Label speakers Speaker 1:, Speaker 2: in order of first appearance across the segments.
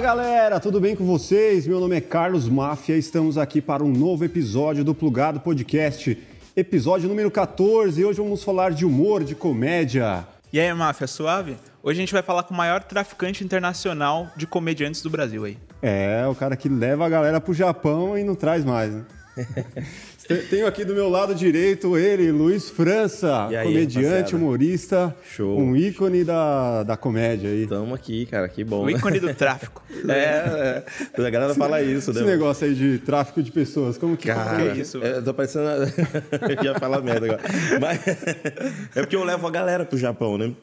Speaker 1: Fala galera, tudo bem com vocês? Meu nome é Carlos Máfia e estamos aqui para um novo episódio do Plugado Podcast, episódio número 14. Hoje vamos falar de humor, de comédia.
Speaker 2: E aí, Máfia, suave? Hoje a gente vai falar com o maior traficante internacional de comediantes do Brasil aí.
Speaker 1: É, o cara que leva a galera pro Japão e não traz mais, né? Tenho aqui do meu lado direito ele, Luiz França, aí, comediante, rapaziada? humorista, Show. um ícone da, da comédia aí.
Speaker 3: Tamo aqui, cara, que bom.
Speaker 2: O ícone do tráfico.
Speaker 3: é, é, a galera fala isso,
Speaker 1: né? Esse negócio aí de tráfico de pessoas, como que,
Speaker 3: cara,
Speaker 1: como
Speaker 3: que é isso? Eu tô parecendo... eu ia falar merda agora. Mas é porque eu levo a galera pro Japão, né?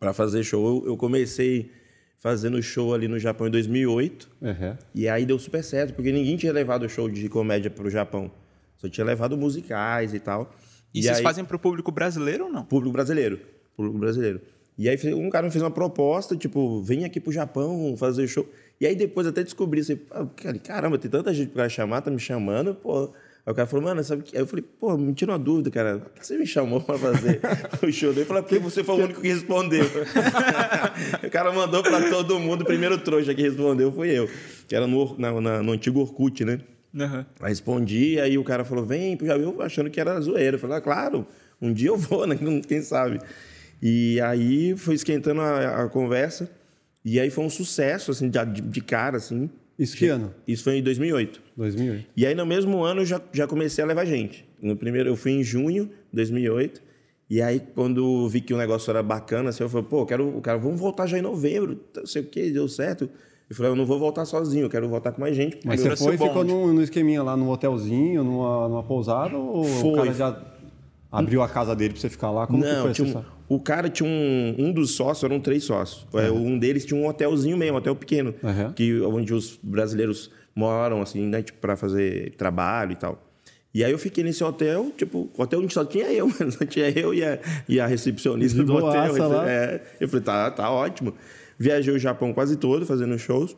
Speaker 3: Pra fazer show. Eu comecei fazendo show ali no Japão em 2008. Uhum. E aí deu super certo, porque ninguém tinha levado show de comédia pro Japão. Só tinha levado musicais e tal.
Speaker 2: E, e vocês aí, fazem pro público brasileiro ou não?
Speaker 3: Público brasileiro. Público brasileiro. E aí um cara me fez uma proposta, tipo, vem aqui pro Japão fazer show. E aí depois até descobri, assim, caramba, tem tanta gente pra chamar, tá me chamando, pô. Aí o cara falou, mano, sabe que. Aí eu falei, pô, me tira uma dúvida, cara. Por que você me chamou pra fazer o show dele? Ele falou, porque você foi o único que respondeu. o cara mandou pra todo mundo, o primeiro trouxa que respondeu foi eu. Que era no, na, na, no antigo Orkut, né? Uhum. Aí respondi, aí o cara falou, vem, já eu achando que era zoeira. Eu falei, ah, claro, um dia eu vou, né? Quem sabe. E aí foi esquentando a, a conversa. E aí foi um sucesso, assim, de, de cara, assim.
Speaker 1: Isso que ano?
Speaker 3: Isso foi em 2008.
Speaker 1: 2008.
Speaker 3: E aí, no mesmo ano, eu já, já comecei a levar gente. No primeiro, eu fui em junho de 2008. E aí, quando vi que o negócio era bacana, assim, eu falei, pô, quero, o cara, vamos voltar já em novembro, não sei o que, deu certo. Eu falei, eu não vou voltar sozinho, eu quero voltar com mais gente.
Speaker 1: Mas você foi e ficou no, no, esqueminha lá no hotelzinho, numa, numa pousada? Ou foi. o cara já abriu a casa dele pra você ficar lá? Como
Speaker 3: não,
Speaker 1: que foi
Speaker 3: um, O cara tinha um... Um dos sócios, eram três sócios. Uhum. Um deles tinha um hotelzinho mesmo, um hotel pequeno. Uhum. Que, onde os brasileiros moram, assim, né? Tipo, pra fazer trabalho e tal. E aí eu fiquei nesse hotel, tipo, o hotel onde só tinha eu, só tinha eu e a, e a recepcionista do hotel. Lá. É, eu falei, tá, tá ótimo. Viajei o Japão quase todo fazendo shows.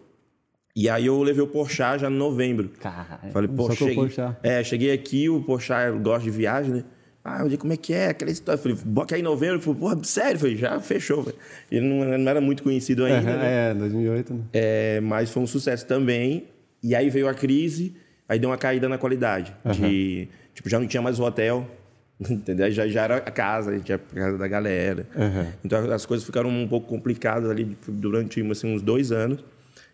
Speaker 3: E aí eu levei o Porchat já em novembro.
Speaker 1: Caralho.
Speaker 3: Falei, pô, cheguei, é, cheguei aqui, o Porchat gosta de viagem, né? Ah, eu disse, como é que é? Aquela história. Eu falei, bota aí em novembro. Ele falou, porra, sério? Eu falei, já fechou. Ele não, não, era muito conhecido ainda.
Speaker 1: É,
Speaker 3: né?
Speaker 1: é 2008, né?
Speaker 3: É, mas foi um sucesso também. E aí veio a crise, aí deu uma caída na qualidade. Uhum. De, tipo, já não tinha mais o hotel, entendeu? Já, já era a casa, a gente ia a casa da galera. Uhum. Então as coisas ficaram um pouco complicadas ali durante assim, uns dois anos.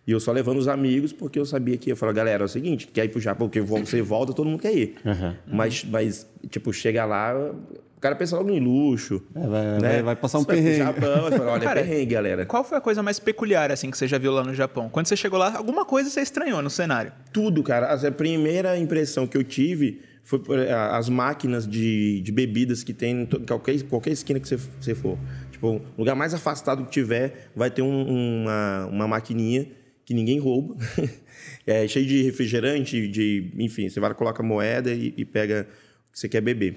Speaker 3: E eu só levando os amigos, porque eu sabia que eu falava, galera, é o seguinte, quer ir pro Japão, porque você volta, todo mundo quer ir. Uhum. Mas, mas, tipo, chega lá, o cara pensa logo em luxo.
Speaker 1: É, vai, né? vai, vai, passar um vai perrengue.
Speaker 3: Japão, fala, olha, cara, perrengue, galera.
Speaker 2: Qual foi a coisa mais peculiar, assim, que você já viu lá no Japão? Quando você chegou lá, alguma coisa você estranhou no cenário?
Speaker 3: Tudo, cara. A primeira impressão que eu tive foi as máquinas de, de bebidas que tem em qualquer, qualquer esquina que você, você for. Tipo, o lugar mais afastado que tiver, vai ter um, uma, uma maquininha que ninguém rouba. é cheio de refrigerante, de, enfim, você vai coloca moeda e, e pega o que você quer beber.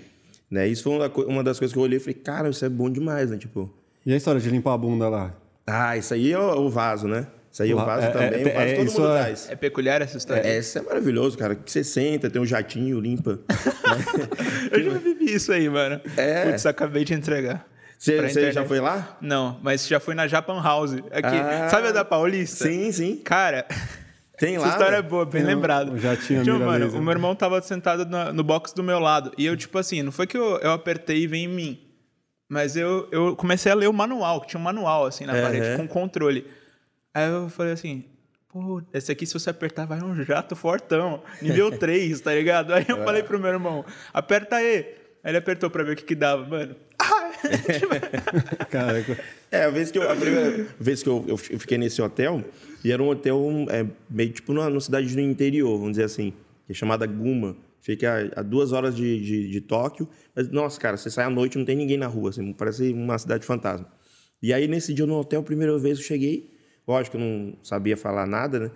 Speaker 3: Né? Isso foi uma, uma das coisas que eu olhei e falei, cara, isso é bom demais, né? Tipo.
Speaker 1: E a história de limpar a bunda lá?
Speaker 3: Ah, isso aí é o, o vaso, né? Isso aí é o vaso é, também, é, o vaso é, todo mundo é, traz.
Speaker 2: É peculiar essa história?
Speaker 3: É, essa é maravilhoso, cara. Que você senta, tem um jatinho, limpa.
Speaker 2: né? Eu já vivi isso aí, mano. É. Putz, acabei de entregar.
Speaker 3: Você já foi lá?
Speaker 2: Não, mas já fui na Japan House. Aqui. Ah, Sabe a da Paulista?
Speaker 3: Sim, sim.
Speaker 2: Cara.
Speaker 3: Tem lá.
Speaker 2: Essa história é boa, bem lembrado.
Speaker 1: Já tinha
Speaker 2: tipo, mano, o meu irmão tava sentado no, no box do meu lado. E eu, tipo assim, não foi que eu, eu apertei e vem em mim. Mas eu, eu comecei a ler o manual, que tinha um manual assim na parede, com controle. Aí eu falei assim, pô, esse aqui se você apertar vai um jato fortão, nível 3, tá ligado? Aí eu é. falei pro meu irmão, aperta aí. Aí ele apertou pra ver o que que dava, mano.
Speaker 3: Caraca. É, a vez que eu, a primeira vez que eu, eu fiquei nesse hotel, e era um hotel é, meio tipo numa, numa cidade do interior, vamos dizer assim, que é chamada Guma. Fica a, a duas horas de, de, de, Tóquio. Mas, nossa, cara, você sai à noite não tem ninguém na rua, assim, parece uma cidade fantasma. E aí, nesse dia no hotel, a primeira vez eu cheguei, lógico, eu não sabia falar nada, né?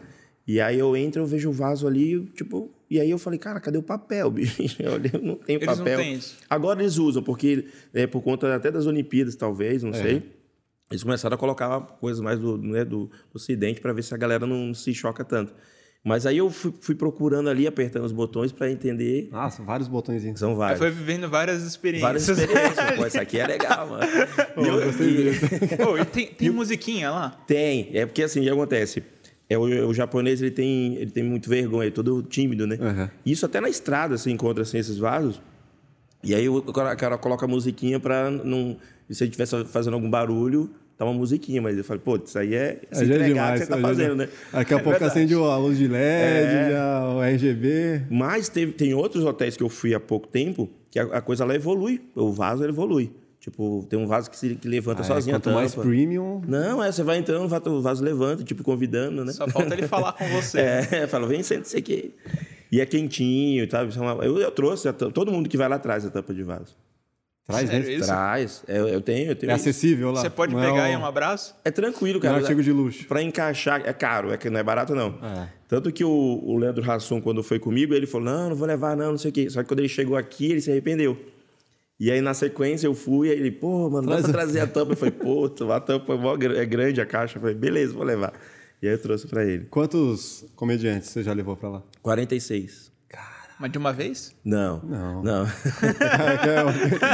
Speaker 3: E aí eu entro, eu vejo o vaso ali, tipo, e aí eu falei, cara, cadê o papel, bicho? Eu não tenho
Speaker 2: eles
Speaker 3: papel.
Speaker 2: Não têm isso.
Speaker 3: Agora eles usam, porque é por conta até das Olimpíadas, talvez, não é. sei. Eles começaram a colocar coisas mais do, né, do, do Ocidente para ver se a galera não se choca tanto. Mas aí eu fui, fui procurando ali, apertando os botões para entender.
Speaker 1: Ah, são vários botões.
Speaker 3: São vários.
Speaker 2: Foi vivendo várias experiências.
Speaker 3: Várias experiências. Pô, isso aqui é legal, mano.
Speaker 1: Pô, e eu, gostei
Speaker 2: e... Pô, e tem, tem musiquinha lá?
Speaker 3: Tem. É porque assim, o que acontece? É, o, o, japonês ele tem, ele tem muito vergonha, é todo tímido, né? Uhum. Isso até na estrada você encontra assim, esses vasos. E aí o cara coloca a musiquinha pra não. Se ele estivesse fazendo algum barulho, tá uma musiquinha, mas eu falei, pô, isso aí é se é demais, que você tá fazendo, né?
Speaker 1: Daqui a é pouco verdade. acende a luz de LED, é. já, o RGB.
Speaker 3: Mas teve, tem outros hotéis que eu fui há pouco tempo que a, a coisa lá evolui, o vaso evolui. Tipo, tem um vaso que, se, que levanta ah, é, sozinho.
Speaker 1: É, quanto mais premium.
Speaker 3: Não, é, você vai entrando, o vaso levanta, tipo, convidando, né?
Speaker 2: Só falta ele falar com você.
Speaker 3: é, fala, vem, senta isso aqui. E é quentinho, sabe? É eu, eu trouxe, todo mundo que vai lá traz a tampa de vaso.
Speaker 1: Traz Sério
Speaker 3: mesmo? Traz. Eu, eu, tenho, eu tenho.
Speaker 1: É acessível lá.
Speaker 2: Você pode não pegar é um... um abraço?
Speaker 3: É tranquilo, cara.
Speaker 1: Não é um artigo de luxo.
Speaker 3: Pra encaixar, é caro, é que não é barato, não. É. Tanto que o, o Leandro Rasson, quando foi comigo, ele falou: não, não vou levar, não, não sei o quê. Só que quando ele chegou aqui, ele se arrependeu. E aí, na sequência, eu fui, aí ele, pô, mano, dá pra trazer a tampa? Eu falei, pô, a tampa é grande a caixa. Eu falei, beleza, vou levar. E aí eu trouxe pra ele.
Speaker 1: Quantos comediantes você já levou pra lá?
Speaker 3: 46.
Speaker 2: Mas de uma vez?
Speaker 3: Não.
Speaker 1: Não.
Speaker 3: Não.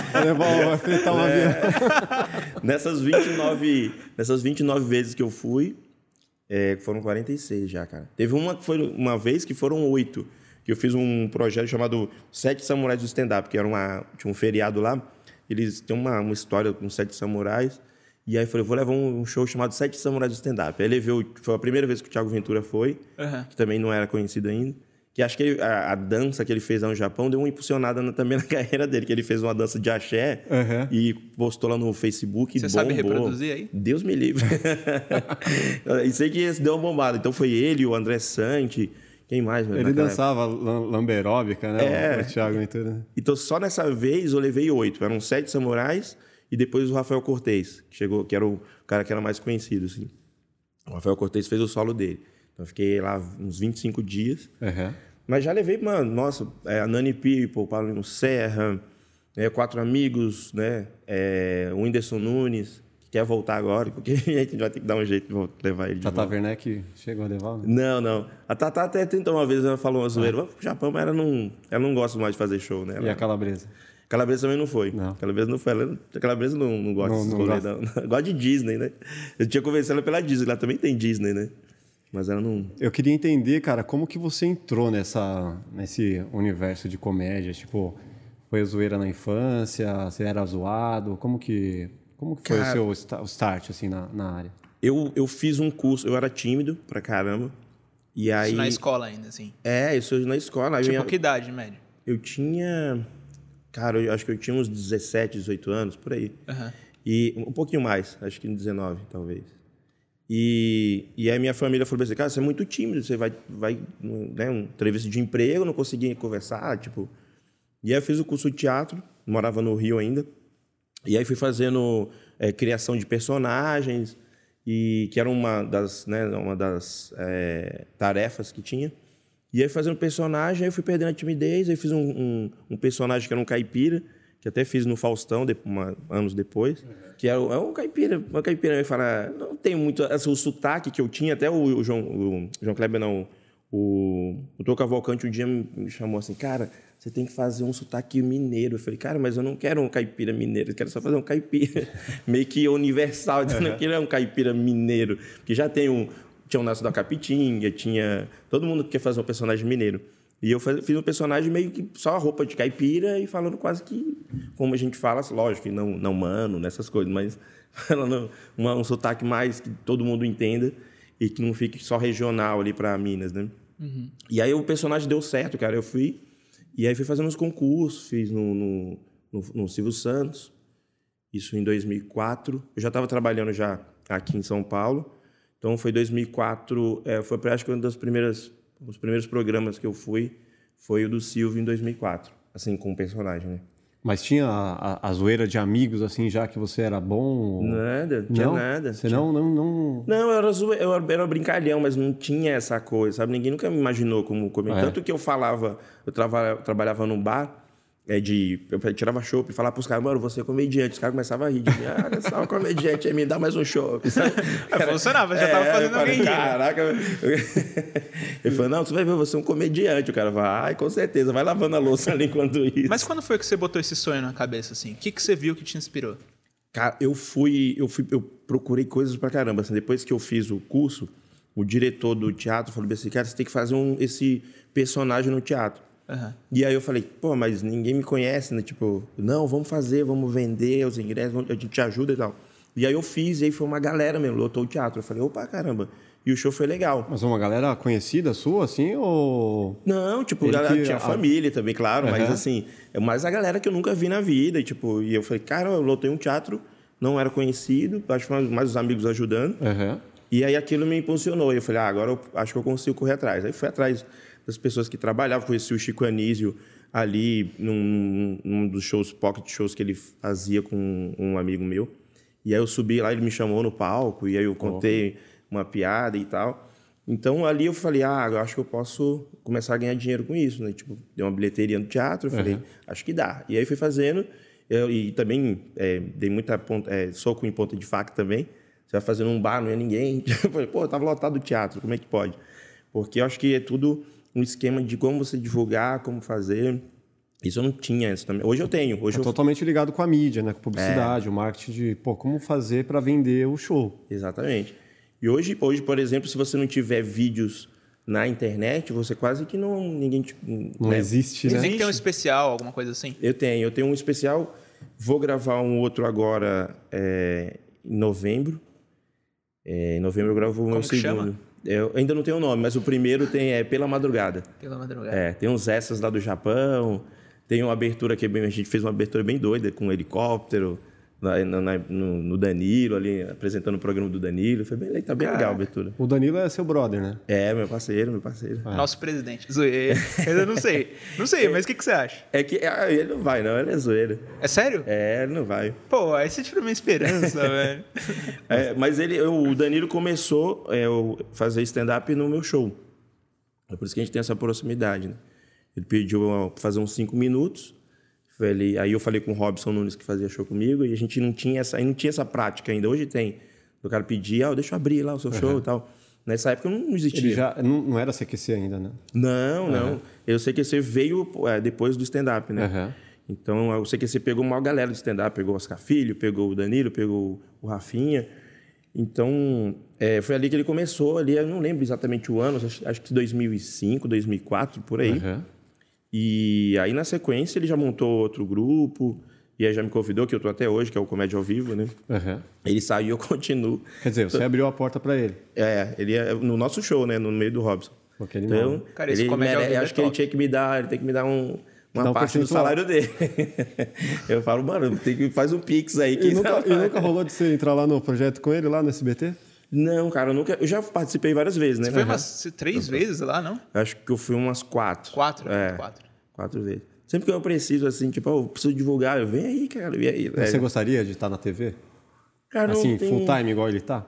Speaker 1: Vai fritar uma é.
Speaker 3: nessas, 29, nessas 29 vezes que eu fui, é, foram 46 já, cara. Teve uma que foi uma vez que foram oito que eu fiz um projeto chamado Sete Samurais do Stand-Up, que era uma, tinha um feriado lá. Eles têm uma, uma história com sete samurais. E aí eu falei, vou levar um, show chamado Sete Samurais do Stand-Up. Aí ele foi a primeira vez que o Thiago Ventura foi, uhum. que também não era conhecido ainda. Que acho que ele, a, a, dança que ele fez lá no Japão deu uma impulsionada na, também na carreira dele, que ele fez uma dança de axé uhum. e postou lá no Facebook.
Speaker 2: Você sabe reproduzir aí?
Speaker 3: Deus me livre. e sei que esse deu uma bombada. Então foi ele, o André Sante. Quem mais?
Speaker 1: Ele dançava lamberóbica, né? É. O Thiago Ventura.
Speaker 3: Então, só nessa vez eu levei oito. Eram sete samurais e depois o Rafael Cortez, que chegou, que era o cara que era mais conhecido, assim. O Rafael Cortez fez o solo dele. Então, eu fiquei lá uns 25 dias. Uhum. Mas já levei, mano, nossa, é, a Nani People, Paulinho Serra, é, Quatro Amigos, né? É, o Whindersson Nunes quer voltar agora, porque a gente vai ter que dar um jeito de levar ele de
Speaker 1: Tata
Speaker 3: volta.
Speaker 1: Werneck chegou a levar? Né?
Speaker 3: Não, não. A Tata até tentou uma vez, ela falou uma zoeira. Ah. Pro Japão, mas ela não, ela não gosta mais de fazer show, né? Ela,
Speaker 1: e a Calabresa?
Speaker 3: Calabresa também não foi. Não. Calabresa não foi. Ela, a Calabresa não, não gosta não, não gosta. não. gosta de Disney, né? Eu tinha convencido ela pela Disney, ela também tem Disney, né? Mas ela não.
Speaker 1: Eu queria entender, cara, como que você entrou nessa, nesse universo de comédia? Tipo, foi a zoeira na infância? Você era zoado? Como que como que foi Cara, o seu start, assim, na, na área?
Speaker 3: Eu, eu fiz um curso, eu era tímido pra caramba. E aí... Isso
Speaker 2: na escola ainda, assim?
Speaker 3: É, isso na escola.
Speaker 2: Tipo, minha... que idade, média?
Speaker 3: Eu tinha... Cara, eu acho que eu tinha uns 17, 18 anos, por aí. Uhum. E um pouquinho mais, acho que 19, talvez. E, e aí minha família falou assim, cara, você é muito tímido, você vai, vai né, um entrevista de emprego, não conseguia conversar, tipo... E aí eu fiz o curso de teatro, morava no Rio ainda. E aí fui fazendo é, criação de personagens, e que era uma das, né, uma das é, tarefas que tinha. E aí fazendo personagem, aí eu fui perdendo a timidez, aí fiz um, um, um personagem que era um caipira, que até fiz no Faustão, de, uma, anos depois, uhum. que era é um caipira, uma caipira, eu fala, não tem muito, assim, o sotaque que eu tinha, até o, o João, o João Kleber não, o, o Tô Cavalcante um dia me chamou assim, cara, você tem que fazer um sotaque mineiro. Eu falei, cara, mas eu não quero um caipira mineiro, eu quero só fazer um caipira meio que universal. Eu não quero um caipira mineiro, porque já tem um. Tinha o Nasso da Capitinga, tinha. Todo mundo quer fazer um personagem mineiro. E eu fiz um personagem meio que só a roupa de caipira e falando quase que como a gente fala, lógico, não, não mano, nessas coisas, mas falando uma, um sotaque mais que todo mundo entenda e que não fique só regional ali para Minas, né? Uhum. E aí o personagem deu certo, cara. Eu fui e aí fui fazendo uns concursos, fiz no, no, no, no Silvio Santos, isso em 2004. Eu já estava trabalhando já aqui em São Paulo, então foi 2004, é, foi acho que uma das primeiras, os primeiros programas que eu fui foi o do Silvio em 2004, assim, com o personagem, né?
Speaker 1: Mas tinha a, a, a, zoeira de amigos, assim, já que você era bom?
Speaker 3: Nada, não tinha nada.
Speaker 1: Você
Speaker 3: tinha...
Speaker 1: não, não, não...
Speaker 3: Não, eu era, eu era brincalhão, mas não tinha essa coisa, sabe? Ninguém nunca me imaginou como comer. É. Tanto que eu falava, eu trava... trabalhava num bar, é de. Eu tirava chopp e falava pros caras, mano, você é comediante. Os caras começavam a rir de mim. Ah, olha só, comediante aí, me dá mais um chopp.
Speaker 2: É, funcionava, já é, tava fazendo falei, alguém
Speaker 3: Caraca. Ele falou, não, você vai ver, você é um comediante. O cara vai, com certeza, vai lavando a louça ali enquanto isso.
Speaker 2: Mas quando foi que você botou esse sonho na cabeça, assim? O que, que você viu que te inspirou?
Speaker 3: Cara, eu fui, eu fui, eu procurei coisas pra caramba. Assim, depois que eu fiz o curso, o diretor do teatro falou assim, cara, você tem que fazer um, esse personagem no teatro. Uhum. E aí eu falei, pô, mas ninguém me conhece, né? Tipo, não, vamos fazer, vamos vender os ingressos, a gente te ajuda e tal. E aí eu fiz, e aí foi uma galera mesmo, lotou o teatro. Eu falei, opa, caramba. E o show foi legal.
Speaker 1: Mas uma galera conhecida sua, assim, ou...
Speaker 3: Não, tipo, galera, que... tinha a... família também, claro, uhum. mas assim, é mais a galera que eu nunca vi na vida. E, tipo, e eu falei, cara, eu lotei um teatro, não era conhecido, acho que mais os amigos ajudando. Uhum. E aí aquilo me impulsionou. E eu falei, ah, agora eu acho que eu consigo correr atrás. Aí fui atrás das pessoas que trabalhavam, conheci o Chico Anísio ali num, num dos shows, pocket shows que ele fazia com um amigo meu. E aí eu subi lá, ele me chamou no palco, e aí eu contei oh. uma piada e tal. Então ali eu falei, ah, eu acho que eu posso começar a ganhar dinheiro com isso, né? Tipo, dei uma bilheteria no teatro, eu falei, uhum. acho que dá. E aí fui fazendo, eu, e também é, dei muita ponta, é, soco em ponta de faca também. Você vai fazendo um bar, não é ninguém. Eu falei, pô, tava lotado o teatro, como é que pode? Porque eu acho que é tudo um esquema de como você divulgar, como fazer. Isso eu não tinha antes também. Hoje eu tenho. Hoje
Speaker 1: é
Speaker 3: eu...
Speaker 1: totalmente ligado com a mídia, né? Com publicidade, é. o marketing de, pô, como fazer para vender o show.
Speaker 3: Exatamente. E hoje, hoje, por exemplo, se você não tiver vídeos na internet, você quase que não ninguém
Speaker 1: não né? existe, né?
Speaker 2: Você tem que ter um especial, alguma coisa assim.
Speaker 3: Eu tenho, eu tenho um especial. Vou gravar um outro agora é, em novembro. É, em novembro eu gravo o meu segundo. Chama? Eu ainda não tenho o nome, mas o primeiro tem é Pela Madrugada.
Speaker 2: Pela Madrugada.
Speaker 3: É, tem uns essas lá do Japão. Tem uma abertura que a gente fez uma abertura bem doida com um helicóptero na, na, no, no, Danilo, ali, apresentando o programa do Danilo. Foi bem, tá bem Cara, legal a abertura.
Speaker 1: O Danilo é seu brother, né?
Speaker 3: É, meu parceiro, meu parceiro.
Speaker 2: Ah. Nosso presidente. Zoeira. Eu não sei. Não sei, mas o que, que você acha?
Speaker 3: É que ah, ele não vai, não. Ele é zoeira.
Speaker 2: É sério?
Speaker 3: É, ele não vai.
Speaker 2: Pô, aí você tirou minha esperança, velho.
Speaker 3: É, mas ele, o Danilo começou a é, fazer stand-up no meu show. É por isso que a gente tem essa proximidade, né? Ele pediu fazer uns cinco minutos. Aí eu falei com o Robson Nunes que fazia show comigo e a gente não tinha essa, não tinha essa prática ainda. Hoje tem. O cara pedia, ah, deixa eu abrir lá o seu show uhum. e tal. Nessa época não existia.
Speaker 1: Ele já não, não era CQC ainda, né?
Speaker 3: Não, uhum. não. O CQC veio é, depois do stand-up, né? Uhum. Então o CQC pegou uma galera do stand-up, pegou o Oscar Filho, pegou o Danilo, pegou o Rafinha. Então é, foi ali que ele começou, ali, eu não lembro exatamente o ano, acho, acho que 2005, 2004, por aí. Uhum. E aí, na sequência, ele já montou outro grupo. E aí já me convidou, que eu tô até hoje, que é o Comédia ao Vivo, né? Uhum. Ele saiu, eu continuo.
Speaker 1: Quer dizer, você abriu a porta para ele.
Speaker 3: É, ele é no nosso show, né? No meio do Robson.
Speaker 1: Porque então,
Speaker 2: Cara, esse ele mere...
Speaker 3: É acho que ele tinha que me dar, ele tem que me dar um, uma um parte do salário dele. eu falo, mano, tem que faz um pix aí.
Speaker 1: E nunca, e nunca rolou de você entrar lá no projeto com ele, lá no SBT?
Speaker 3: Não, cara, eu nunca. Eu já participei várias vezes, né?
Speaker 2: Você foi umas três vezes lá, não?
Speaker 3: Acho que eu fui umas quatro.
Speaker 2: Quatro?
Speaker 3: É.
Speaker 2: Quatro.
Speaker 3: Quatro vezes. Sempre que eu preciso, assim, tipo, oh, eu preciso divulgar, eu venho aí, cara, vem aí.
Speaker 1: Você é. gostaria de estar na TV? Cara, assim, tenho... full time igual ele tá?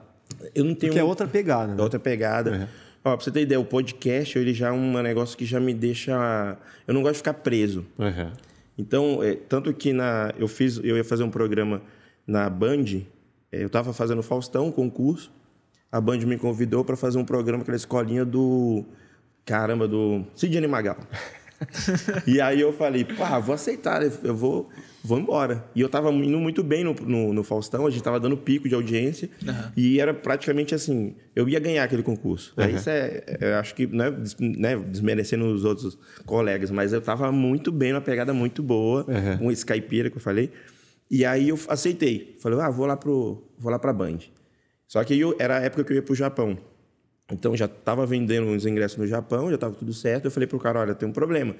Speaker 3: Eu não tenho.
Speaker 1: Porque é outra pegada, né?
Speaker 3: É outra pegada. Uhum. Ó, pra você ter ideia, o podcast, ele já é um negócio que já me deixa. Eu não gosto de ficar preso. Uhum. Então, é, tanto que na, eu fiz, eu ia fazer um programa na Band, é, eu estava fazendo Faustão, um concurso a Band me convidou para fazer um programa aquela escolinha do. Caramba, do Sidney Magal. e aí eu falei, pá, vou aceitar, eu vou, vou embora. E eu tava indo muito bem no, no, no Faustão, a gente tava dando pico de audiência. Uhum. E era praticamente assim, eu ia ganhar aquele concurso. Uhum. Aí isso é, eu acho que, não é né, desmerecendo os outros colegas, mas eu tava muito bem, uma pegada muito boa, uhum. um Skypeira que eu falei. E aí eu aceitei. Falei, ah, vou lá, pro, vou lá pra Band. Só que eu, era a época que eu ia para o Japão. Então já estava vendendo os ingressos no Japão, já estava tudo certo. Eu falei para o cara: olha, tem um problema.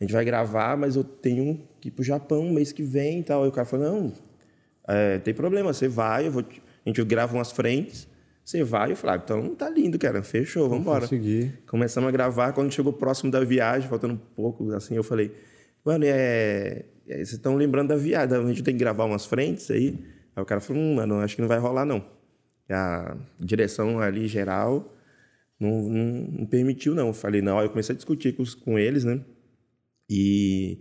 Speaker 3: A gente vai gravar, mas eu tenho que ir para o Japão mês que vem e tal. E o cara falou: não, é, tem problema, você vai, eu vou, a gente grava umas frentes. Você vai, eu falei, ah, então tá lindo, cara. Fechou, vamos embora.
Speaker 1: Consegui.
Speaker 3: Começamos a gravar. Quando chegou próximo da viagem, faltando um pouco, assim, eu falei, mano, é... é vocês estão lembrando da viagem, a gente tem que gravar umas frentes aí. Aí o cara falou, hum, mano, acho que não vai rolar, não a direção ali geral não, não, não permitiu, não. Eu falei, não, eu comecei a discutir com, com eles, né? E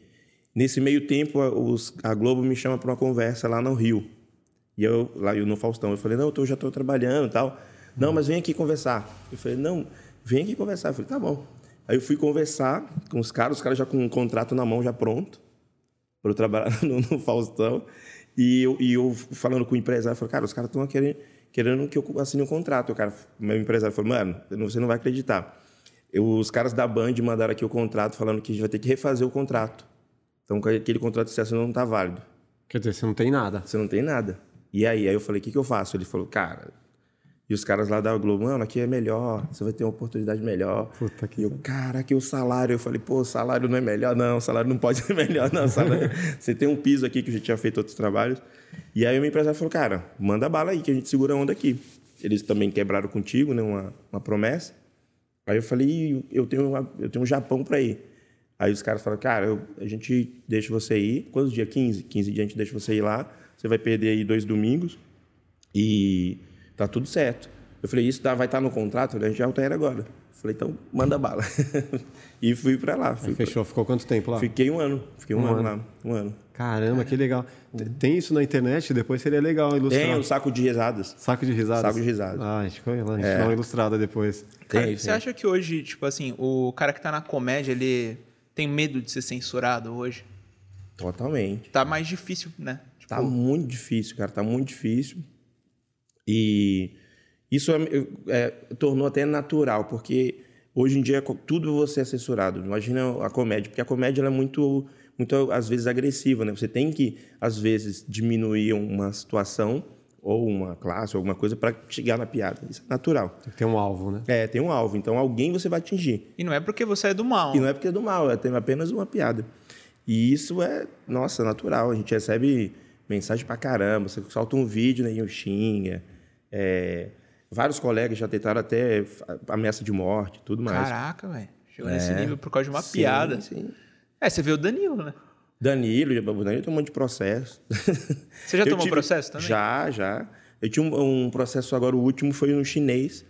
Speaker 3: nesse meio tempo, os, a Globo me chama para uma conversa lá no Rio. E eu, lá eu no Faustão, eu falei, não, eu tô, já estou trabalhando e tal. Não, mas vem aqui conversar. Eu falei, não, vem aqui conversar. Eu falei, tá bom. Aí eu fui conversar com os caras, os caras já com um contrato na mão, já pronto, para eu trabalhar no, no Faustão. E eu, e eu falando com o empresário, eu falei, cara, os caras estão querendo querendo que eu assine um contrato. O cara, meu empresário falou, mano, você não vai acreditar. Eu, os caras da Band mandaram aqui o contrato falando que a gente vai ter que refazer o contrato. Então, aquele contrato de você não está válido.
Speaker 1: Quer dizer, você não tem nada.
Speaker 3: Você não tem nada. E aí? Aí eu falei, o que, que eu faço? Ele falou, cara... E os caras lá da Globo, mano, aqui é melhor, você vai ter uma oportunidade melhor. Puta que... E eu, cara, que o salário... Eu falei, pô, salário não é melhor? Não, salário não pode ser melhor, não. Salário... você tem um piso aqui que eu já tinha feito outros trabalhos. E aí o meu empresário falou, cara, manda bala aí que a gente segura a onda aqui. Eles também quebraram contigo, né, uma, uma promessa. Aí eu falei, eu tenho, uma, eu tenho um Japão para ir. Aí os caras falaram, cara, eu, a gente deixa você ir. Quantos dias? 15? 15 dias a gente deixa você ir lá. Você vai perder aí dois domingos e tá tudo certo. Eu falei, isso vai estar tá no contrato? A gente já altera agora. Eu falei, então manda bala. e fui para lá. Fui
Speaker 1: fechou.
Speaker 3: Pra...
Speaker 1: Ficou quanto tempo lá?
Speaker 3: Fiquei um ano. Fiquei um, um ano, ano, lá. Um ano.
Speaker 1: Caramba, que legal. Tem isso na internet? Depois seria legal ilustrar.
Speaker 3: Tem o saco de risadas.
Speaker 1: Saco de risadas?
Speaker 3: Saco de risadas.
Speaker 1: Ah, a gente, a gente é. dá uma ilustrada depois.
Speaker 2: Cara, tem, você tem. acha que hoje, tipo assim, o cara que tá na comédia, ele tem medo de ser censurado hoje?
Speaker 3: Totalmente.
Speaker 2: Tá mais difícil, né?
Speaker 3: Tipo... Tá muito difícil, cara. Tá muito difícil. E isso é, é, tornou até natural, porque hoje em dia tudo você é censurado. Imagina a comédia, porque a comédia é muito muito às vezes agressiva, né? Você tem que às vezes diminuir uma situação ou uma classe, alguma coisa para chegar na piada. Isso é natural.
Speaker 1: Tem um alvo, né?
Speaker 3: É, tem um alvo. Então alguém você vai atingir.
Speaker 2: E não é porque você é do mal.
Speaker 3: E não é porque é do mal, é apenas uma piada. E isso é, nossa, natural. A gente recebe mensagem pra caramba. Você solta um vídeo, né, e xinga. É, vários colegas já tentaram até ameaça de morte, tudo mais.
Speaker 2: Caraca, velho. Chegou é, nesse nível por causa de uma sim, piada. Sim. É, você vê o Danilo, né?
Speaker 3: Danilo, o Danilo tem um monte de processo.
Speaker 2: Você já tomou tive... processo também?
Speaker 3: Já, já. Eu tinha um, um, processo agora, o último foi no chinês,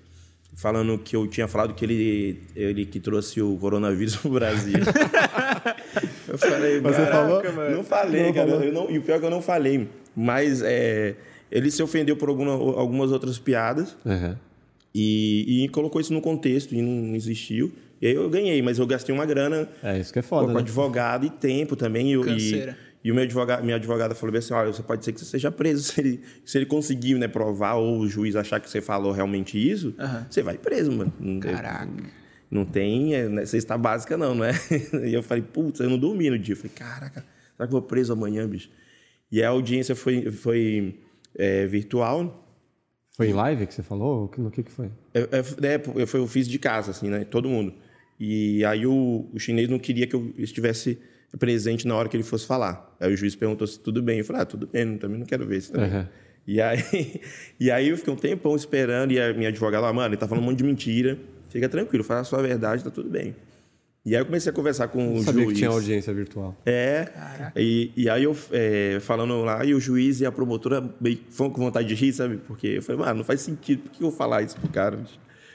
Speaker 3: falando que eu tinha falado que ele, ele que trouxe o coronavírus pro Brasil. eu falei, Você falou? Não falei, não, cara. Eu não, e o pior é que eu não falei. Mas é, ele se ofendeu por alguma, algumas outras piadas uhum. e, e colocou isso no contexto e não existiu. E aí eu ganhei, mas eu gastei uma grana.
Speaker 1: É, isso que é foda. Com
Speaker 3: né? advogado e tempo também. E, e o meu advogado, minha advogada falou assim: olha, você pode ser que você seja preso se ele, se ele conseguir né, provar ou o juiz achar que você falou realmente isso, uhum. você vai preso, mano.
Speaker 2: Caraca.
Speaker 3: Não tem é, né, cesta básica, não, não é? E eu falei, putz, eu não dormi no dia. Eu falei, caraca, será que eu vou preso amanhã, bicho? E a audiência foi, foi é, virtual.
Speaker 1: Foi em live que você falou? No que, que foi?
Speaker 3: É, é, é, eu, eu fiz de casa, assim, né? Todo mundo. E aí o, o chinês não queria que eu estivesse presente na hora que ele fosse falar. Aí o juiz perguntou se tudo bem. Eu falei, ah, tudo bem, também não quero ver isso também. Uhum. E, aí, e aí eu fiquei um tempão esperando e a minha advogada lá, mano, ele tá falando um monte de mentira. Fica tranquilo, fala a sua verdade, tá tudo bem. E aí eu comecei a conversar com não o sabia juiz.
Speaker 1: que tinha audiência virtual.
Speaker 3: É. E, e aí eu é, falando lá, e o juiz e a promotora meio foram com vontade de rir, sabe? Porque eu falei, mano, não faz sentido, por que eu vou falar isso pro cara?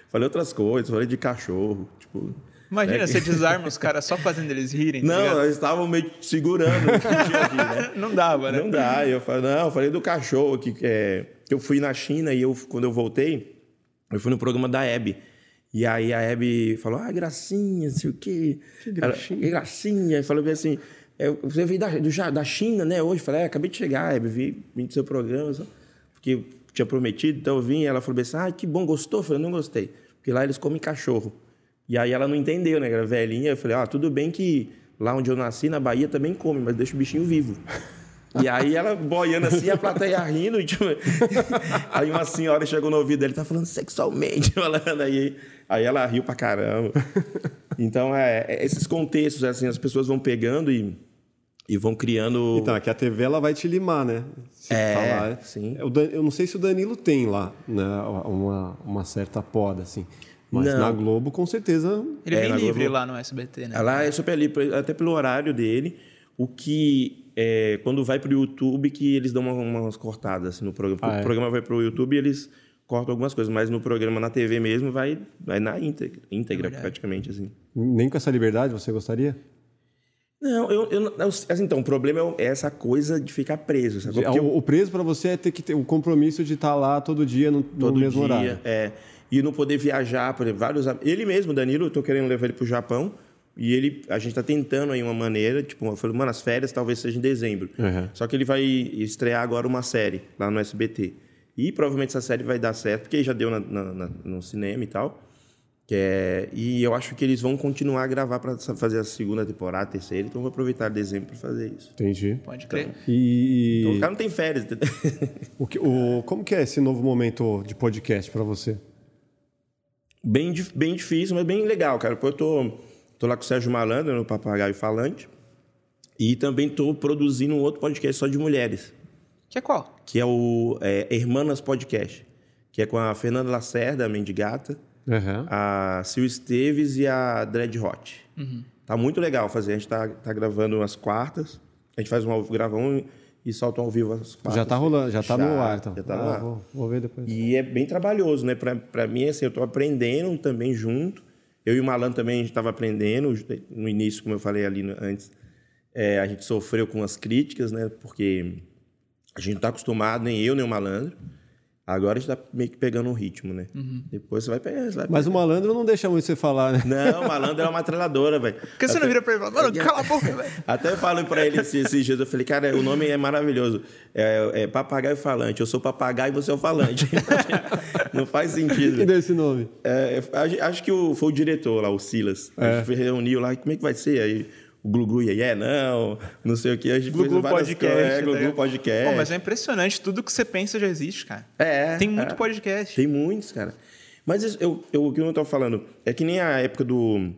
Speaker 3: Falei outras coisas, falei de cachorro, tipo...
Speaker 2: Imagina, é você desarma os caras só fazendo eles rirem.
Speaker 3: Tá não, eles estavam meio segurando. Aqui,
Speaker 2: né? Não dava, né?
Speaker 3: Não dá. Eu falei, não, eu falei do cachorro que é, eu fui na China e eu, quando eu voltei, eu fui no programa da Hebe. E aí a Hebe falou, ah, gracinha, não sei o quê.
Speaker 1: Que gracinha. Ela,
Speaker 3: que gracinha. E falou assim, é, você veio da, do, da China, né? Hoje. Eu falei, é, acabei de chegar, Hebe, vim, vim do seu programa, só, porque tinha prometido, então eu vim. E ela falou assim, ah, que bom, gostou? Eu falei, não gostei. Porque lá eles comem cachorro. E aí ela não entendeu, né? Era velhinha. Eu falei, ah, tudo bem que lá onde eu nasci, na Bahia, também come, mas deixa o bichinho vivo. E aí ela boiando assim, a plateia rindo. E, tipo... aí uma senhora chegou no ouvido dele, tá falando sexualmente, falando aí. Aí ela riu pra caramba. Então, é, é, esses contextos, assim, as pessoas vão pegando e, e vão criando...
Speaker 1: Então, aqui a TV, ela vai te limar, né?
Speaker 3: Se é, falar. sim.
Speaker 1: Eu, eu não sei se o Danilo tem lá, né? Uma, uma certa poda, assim. Mas não. na Globo, com certeza.
Speaker 2: Ele é, é bem livre Globo. lá no SBT, né?
Speaker 3: Lá é super livre, até pelo horário dele. O que é, quando vai para o YouTube, que eles dão uma, umas cortadas assim, no programa. Ah, o é? programa vai para o YouTube e eles cortam algumas coisas, mas no programa na TV mesmo vai, vai na íntegra, íntegra é praticamente. assim.
Speaker 1: Nem com essa liberdade você gostaria?
Speaker 3: Não, eu, eu assim, então, o problema é essa coisa de ficar preso.
Speaker 1: Sabe? O, o, preso para você é ter que ter o compromisso de estar tá lá todo dia no, todo no mesmo dia, horário.
Speaker 3: É e não poder viajar, por exemplo, vários ele mesmo, Danilo, eu estou querendo levar ele para o Japão e ele a gente está tentando aí uma maneira, tipo, eu falei, mano, as férias talvez seja em dezembro. Uhum. Só que ele vai estrear agora uma série lá no SBT. E provavelmente essa série vai dar certo, porque já deu na, na, na, no cinema e tal. Que é, e eu acho que eles vão continuar a gravar para fazer a segunda temporada, a terceira, então vou aproveitar dezembro para fazer isso.
Speaker 1: Entendi.
Speaker 2: Pode crer.
Speaker 1: Então, e...
Speaker 3: então o cara não tem férias.
Speaker 1: o que, o, como que é esse novo momento de podcast para você?
Speaker 3: Bem, bem difícil, mas bem legal, cara. Eu tô, tô lá com o Sérgio Malandro, no Papagaio Falante, e também tô produzindo um outro podcast só de mulheres.
Speaker 2: Que é qual?
Speaker 3: Que é o é, Hermanas Podcast, que é com a Fernanda Lacerda, a Mendigata, Uhum. A Sil Esteves e a Dread Hot. Uhum. Tá muito legal fazer. A gente tá, tá gravando as quartas. A gente faz um grava um e solta ao vivo as quartas.
Speaker 1: Já tá rolando, já tá já, no ar, então.
Speaker 3: Já tá ah, no ar.
Speaker 1: Vou, vou, ver depois.
Speaker 3: E é bem trabalhoso, né? Pra, pra mim, assim, eu tô aprendendo também junto. Eu e o Malandro também a gente estava aprendendo. No início, como eu falei ali antes, é, a gente sofreu com as críticas, né? Porque a gente não está acostumado, nem eu, nem o Malandro. Agora está meio que pegando um ritmo, né? Uhum. Depois você vai pegar. Você vai
Speaker 1: Mas o malandro não deixa muito você falar, né?
Speaker 3: Não, o malandro é uma trelladora, velho.
Speaker 2: Por que você Até... não vira pra ele e fala, mano, cala a boca, velho?
Speaker 3: Até eu falo pra ele esses, esses, dias, eu falei, cara, o nome é maravilhoso. É, é papagaio falante. Eu sou papagaio e você é o falante. não faz sentido.
Speaker 1: Quem deu esse nome?
Speaker 3: É, acho que o, foi o diretor lá, o Silas. É. A gente reuniu lá, como é que vai ser? Aí o Glu e é não, não sei o que. A gente
Speaker 2: Glu Glu Podcast.
Speaker 3: É, Glu Glu Podcast.
Speaker 2: Pô, mas é impressionante, tudo que você pensa já existe, cara.
Speaker 3: É.
Speaker 2: Tem muito é. podcast.
Speaker 3: Tem muitos, cara. Mas eu, eu, o que eu não tô falando é que nem a época do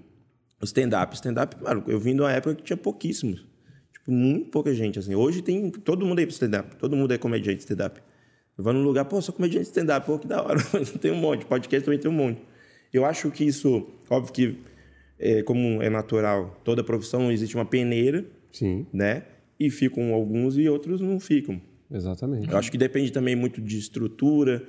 Speaker 3: stand-up. Stand-up, claro, eu vim de uma época que tinha pouquíssimos. Tipo, muito pouca gente, assim. Hoje tem todo mundo aí pro stand-up. Todo mundo é comediante de stand-up. Eu vou num lugar, pô, sou comediante de stand-up. Pô, que da hora. tem um monte. Podcast também tem um monte. Eu acho que isso, óbvio que é, como é natural, toda profissão existe uma peneira,
Speaker 1: Sim.
Speaker 3: né? E ficam alguns e outros não ficam.
Speaker 1: Exatamente.
Speaker 3: Eu acho que depende também muito de estrutura.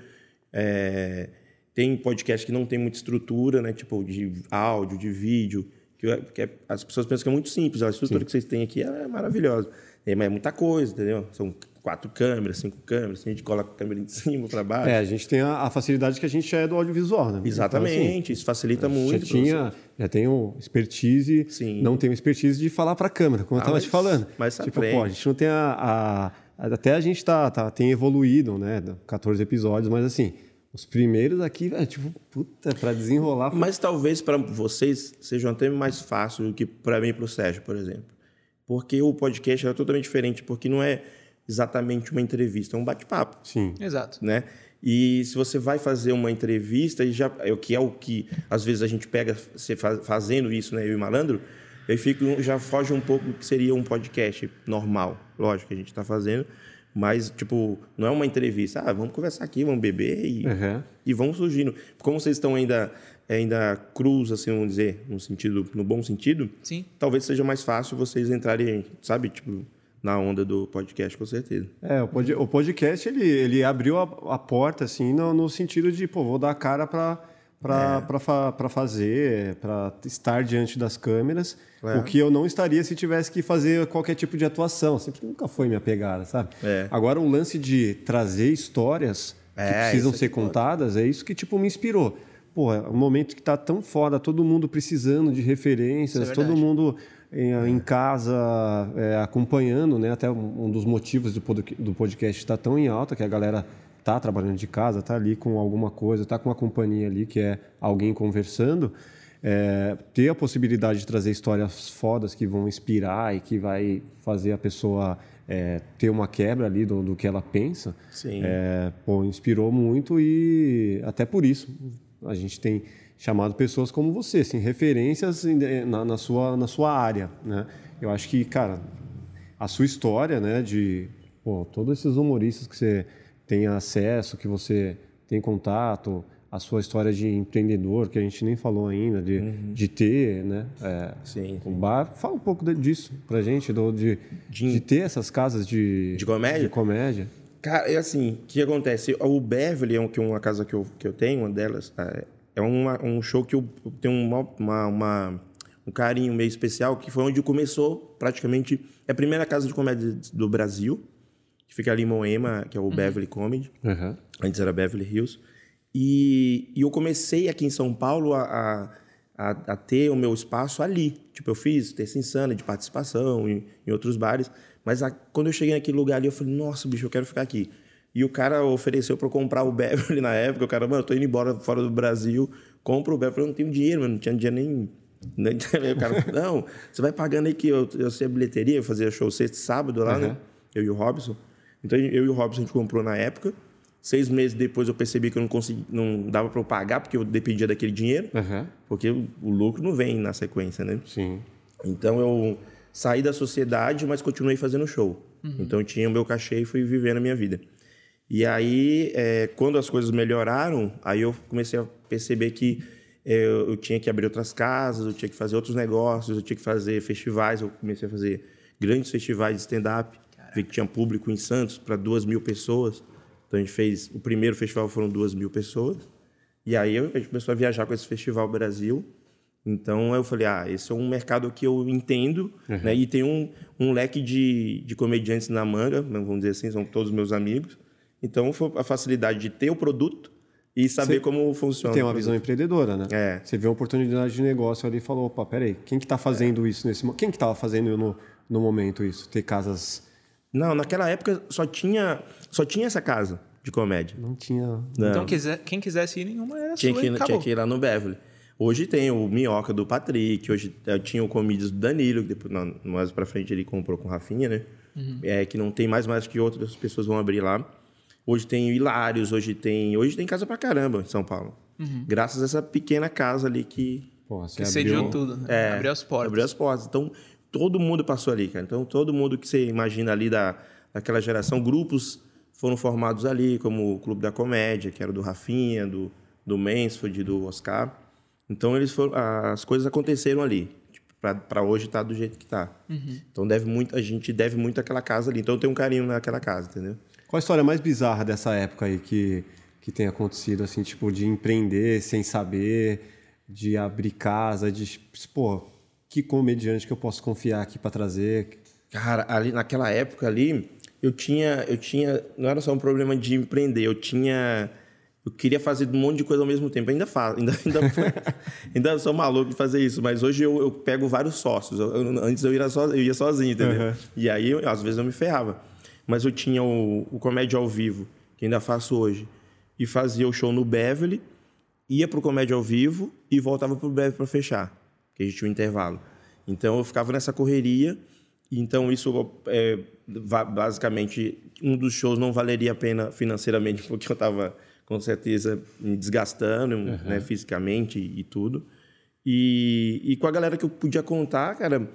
Speaker 3: É... Tem podcast que não tem muita estrutura, né? Tipo, de áudio, de vídeo. Que, é, que é... as pessoas pensam que é muito simples. A estrutura Sim. que vocês têm aqui é maravilhosa. É, mas é muita coisa, entendeu? São quatro câmeras, cinco câmeras, a gente coloca a câmera de cima para baixo.
Speaker 1: É, a gente tem a, a, facilidade que a gente é do audiovisual, né?
Speaker 3: Exatamente, então, assim, isso facilita muito.
Speaker 1: Já tinha, já tenho expertise, Sim. não tenho expertise de falar para a câmera, como ah, eu estava te falando.
Speaker 3: Mas
Speaker 1: tipo, pô, a gente não tem a, a, até a gente tá, tá tem evoluído, né? 14 episódios, mas assim, os primeiros aqui, é, tipo, puta, para desenrolar.
Speaker 3: Mas talvez para vocês seja até mais fácil do que para mim e para o Sérgio, por exemplo. Porque o podcast é totalmente diferente, porque não é exatamente uma entrevista, é um bate-papo.
Speaker 1: Sim.
Speaker 2: Exato.
Speaker 3: Né? E se você vai fazer uma entrevista, e já, é o que é o que às vezes a gente pega você fazendo isso, né, eu e Malandro, aí fica, já foge um pouco do que seria um podcast normal. Lógico que a gente está fazendo, mas, tipo, não é uma entrevista. Ah, vamos conversar aqui, vamos beber e, uhum. e vamos surgindo. Como vocês estão ainda ainda cruz, assim, vamos dizer, no sentido, no bom sentido,
Speaker 2: Sim.
Speaker 3: talvez seja mais fácil vocês entrarem, sabe, tipo, na onda do podcast, com certeza.
Speaker 1: É, o, pod, o podcast, ele, ele abriu a, a porta, assim, no, no, sentido de, pô, vou dar a cara para para é. fa fazer, para estar diante das câmeras, é. o que eu não estaria se tivesse que fazer qualquer tipo de atuação, sempre nunca foi minha pegada, sabe?
Speaker 3: É.
Speaker 1: Agora, o lance de trazer histórias que é, precisam ser contadas, é isso que, tipo, me inspirou. Pô, é um momento que está tão foda, todo mundo precisando de referências, é todo mundo em, em casa é, acompanhando, né? Até um dos motivos do podcast estar tá tão em alta que a galera tá trabalhando de casa, tá ali com alguma coisa, tá com uma companhia ali que é alguém conversando. É, ter a possibilidade de trazer histórias fodas que vão inspirar e que vai fazer a pessoa é, ter uma quebra ali do, do que ela pensa. É, pô, inspirou muito e até por isso a gente tem chamado pessoas como você, assim, referências na, na, sua, na sua área, né? Eu acho que, cara, a sua história, né, de pô, todos esses humoristas que você tem acesso, que você tem contato, a sua história de empreendedor, que a gente nem falou ainda, de, uhum. de ter, né? É,
Speaker 3: sim,
Speaker 1: sim. bar. Fala um pouco disso pra gente, do, de, de, de ter essas casas de,
Speaker 3: de comédia.
Speaker 1: De comédia.
Speaker 3: Cara, é assim, o que acontece? O Beverly é uma casa que eu, que eu tenho, uma delas, é, uma, um show que eu tenho uma, uma, uma, um carinho meio especial, que foi onde começou praticamente. É a primeira casa de comédia do Brasil, que fica ali em Moema, que é o uhum. Beverly Comedy.
Speaker 1: Uhum.
Speaker 3: Antes era Beverly Hills. E, e eu comecei aqui em São Paulo a, a, a, ter o meu espaço ali. Tipo, eu fiz terça insana de participação em, em outros bares. Mas a, quando eu cheguei naquele lugar ali, eu falei, nossa, bicho, eu quero ficar aqui. E o cara ofereceu para eu comprar o Beverly na época. O cara, mano, eu tô indo embora fora do Brasil, compra o Beverly. Eu não tenho dinheiro, mano, não tinha dinheiro nem. O cara, não, você vai pagando aí que eu, eu sei a bilheteria, eu fazia show sexta e sábado lá, uhum. né? Eu e o Robson. Então eu e o Robson a gente comprou na época. Seis meses depois eu percebi que eu não consegui, não dava para eu pagar porque eu dependia daquele dinheiro, uhum. porque o, o, lucro não vem na sequência, né?
Speaker 1: Sim.
Speaker 3: Então eu saí da sociedade, mas continuei fazendo show. Uhum. Então eu tinha o meu cachê e fui vivendo a minha vida. E aí, é, quando as coisas melhoraram, aí eu comecei a perceber que é, eu, eu tinha que abrir outras casas, eu tinha que fazer outros negócios, eu tinha que fazer festivais. Eu comecei a fazer grandes festivais de stand-up. Vi que tinha público em Santos para duas mil pessoas. Então a gente fez. O primeiro festival foram duas mil pessoas. E aí a gente começou a viajar com esse festival Brasil. Então eu falei, ah, esse é um mercado que eu entendo, uhum. né? E tem um, um leque de, de comediantes na manga, vamos dizer assim, são todos meus amigos. Então foi a facilidade de ter o produto e saber Você como funciona.
Speaker 1: Tem uma visão empreendedora, né? É. Você vê uma oportunidade de negócio ali e falou, opa, peraí, quem que está fazendo é. isso nesse momento? Quem que estava fazendo no, no momento isso? Ter casas
Speaker 3: não, naquela época só tinha, só tinha essa casa de comédia.
Speaker 1: Não tinha.
Speaker 2: Não. Então quiser, quem quisesse ir nenhuma era
Speaker 3: tinha
Speaker 2: sua
Speaker 3: que, tinha que ir lá no Beverly. Hoje tem o Minhoca do Patrick, hoje eu tinha o Comídios do Danilo, que depois, não, mais pra frente ele comprou com o Rafinha, né? Uhum. É, que não tem mais, mais que outras pessoas vão abrir lá. Hoje tem Hilários, hoje tem. Hoje tem casa pra caramba em São Paulo. Uhum. Graças a essa pequena casa ali que.
Speaker 2: Você que abriu... cediu tudo, né?
Speaker 3: É,
Speaker 2: abriu as portas.
Speaker 3: Abriu as portas. Então, todo mundo passou ali, cara. Então, todo mundo que você imagina ali da daquela geração, grupos foram formados ali, como o Clube da Comédia, que era do Rafinha, do, do Mansfield, do Oscar. Então eles foram, as coisas aconteceram ali. Tipo, para hoje estar tá do jeito que está. Uhum. Então deve muito, a gente deve muito àquela casa ali. Então eu tenho um carinho naquela casa, entendeu?
Speaker 1: Qual a história mais bizarra dessa época aí que, que tem acontecido, assim, tipo, de empreender sem saber, de abrir casa, de, pô, que comediante que eu posso confiar aqui para trazer?
Speaker 3: Cara, ali naquela época ali, eu tinha, eu tinha, não era só um problema de empreender, eu tinha, eu queria fazer um monte de coisa ao mesmo tempo. Ainda faço, ainda, ainda, ainda sou maluco de fazer isso, mas hoje eu, eu pego vários sócios. Eu, eu, antes eu ia, so, eu ia sozinho, entendeu? Uhum. E aí, às vezes, eu me ferrava. Mas eu tinha o, o Comédia ao Vivo, que ainda faço hoje, e fazia o show no Beverly, ia pro Comédia ao Vivo e voltava pro Beverly para fechar, que a gente tinha um intervalo. Então eu ficava nessa correria então, isso é basicamente um dos shows não valeria a pena financeiramente, porque eu estava com certeza me desgastando uhum. né, fisicamente e, tudo. E, e, com a galera que eu podia contar, cara,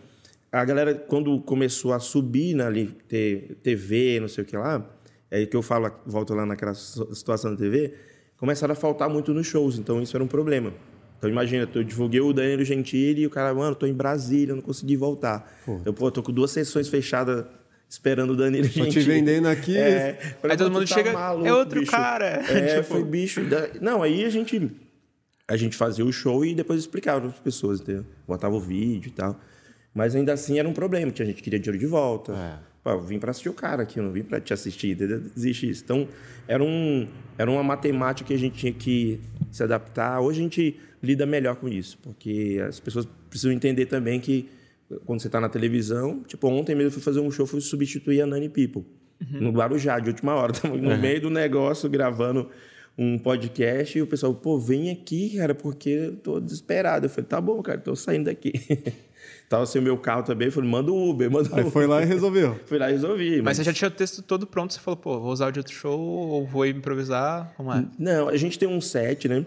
Speaker 3: a galera, quando começou a subir né, ali, ter TV, não sei o que lá, é que eu falo, volto lá naquela situação da TV, começaram a faltar muito nos shows, então isso era um problema. Então imagina, eu divulguei o Danilo Gentili e o cara, mano, tô em Brasília, não consegui voltar. Pô. Eu, pô, tô com duas sessões fechadas esperando o Danilo
Speaker 1: Gentili. Tô te vendendo aqui.
Speaker 2: É, falei, aí todo mundo tá chega, maluco, é outro bicho. cara.
Speaker 3: É, tipo... foi bicho. Não, aí a gente a gente fazia o show e depois explicava para as pessoas, entendeu? Botava o vídeo e tal. Mas ainda assim era um problema, que a gente queria dinheiro de volta. É. Pô, eu vim para assistir o cara aqui, eu não vim para te assistir, entendeu? Existe isso. Então, era, um, era uma matemática que a gente tinha que se adaptar. Hoje a gente lida melhor com isso, porque as pessoas precisam entender também que quando você está na televisão, tipo, ontem mesmo eu fui fazer um show, fui substituir a Nani People, uhum. no Guarujá, de última hora. Estamos no uhum. meio do negócio, gravando um podcast, e o pessoal, pô, vem aqui, cara, porque eu tô desesperado. Eu falei, tá bom, cara, tô saindo daqui. Tava sem o meu carro também, eu falei, manda o Uber, manda o Uber.
Speaker 1: Aí foi lá e resolveu.
Speaker 3: Fui lá e resolvi.
Speaker 2: Mas... mas... você já tinha o texto todo pronto, você falou, pô, vou usar o de outro show ou vou improvisar? Como é?
Speaker 3: Não, a gente tem um set, né?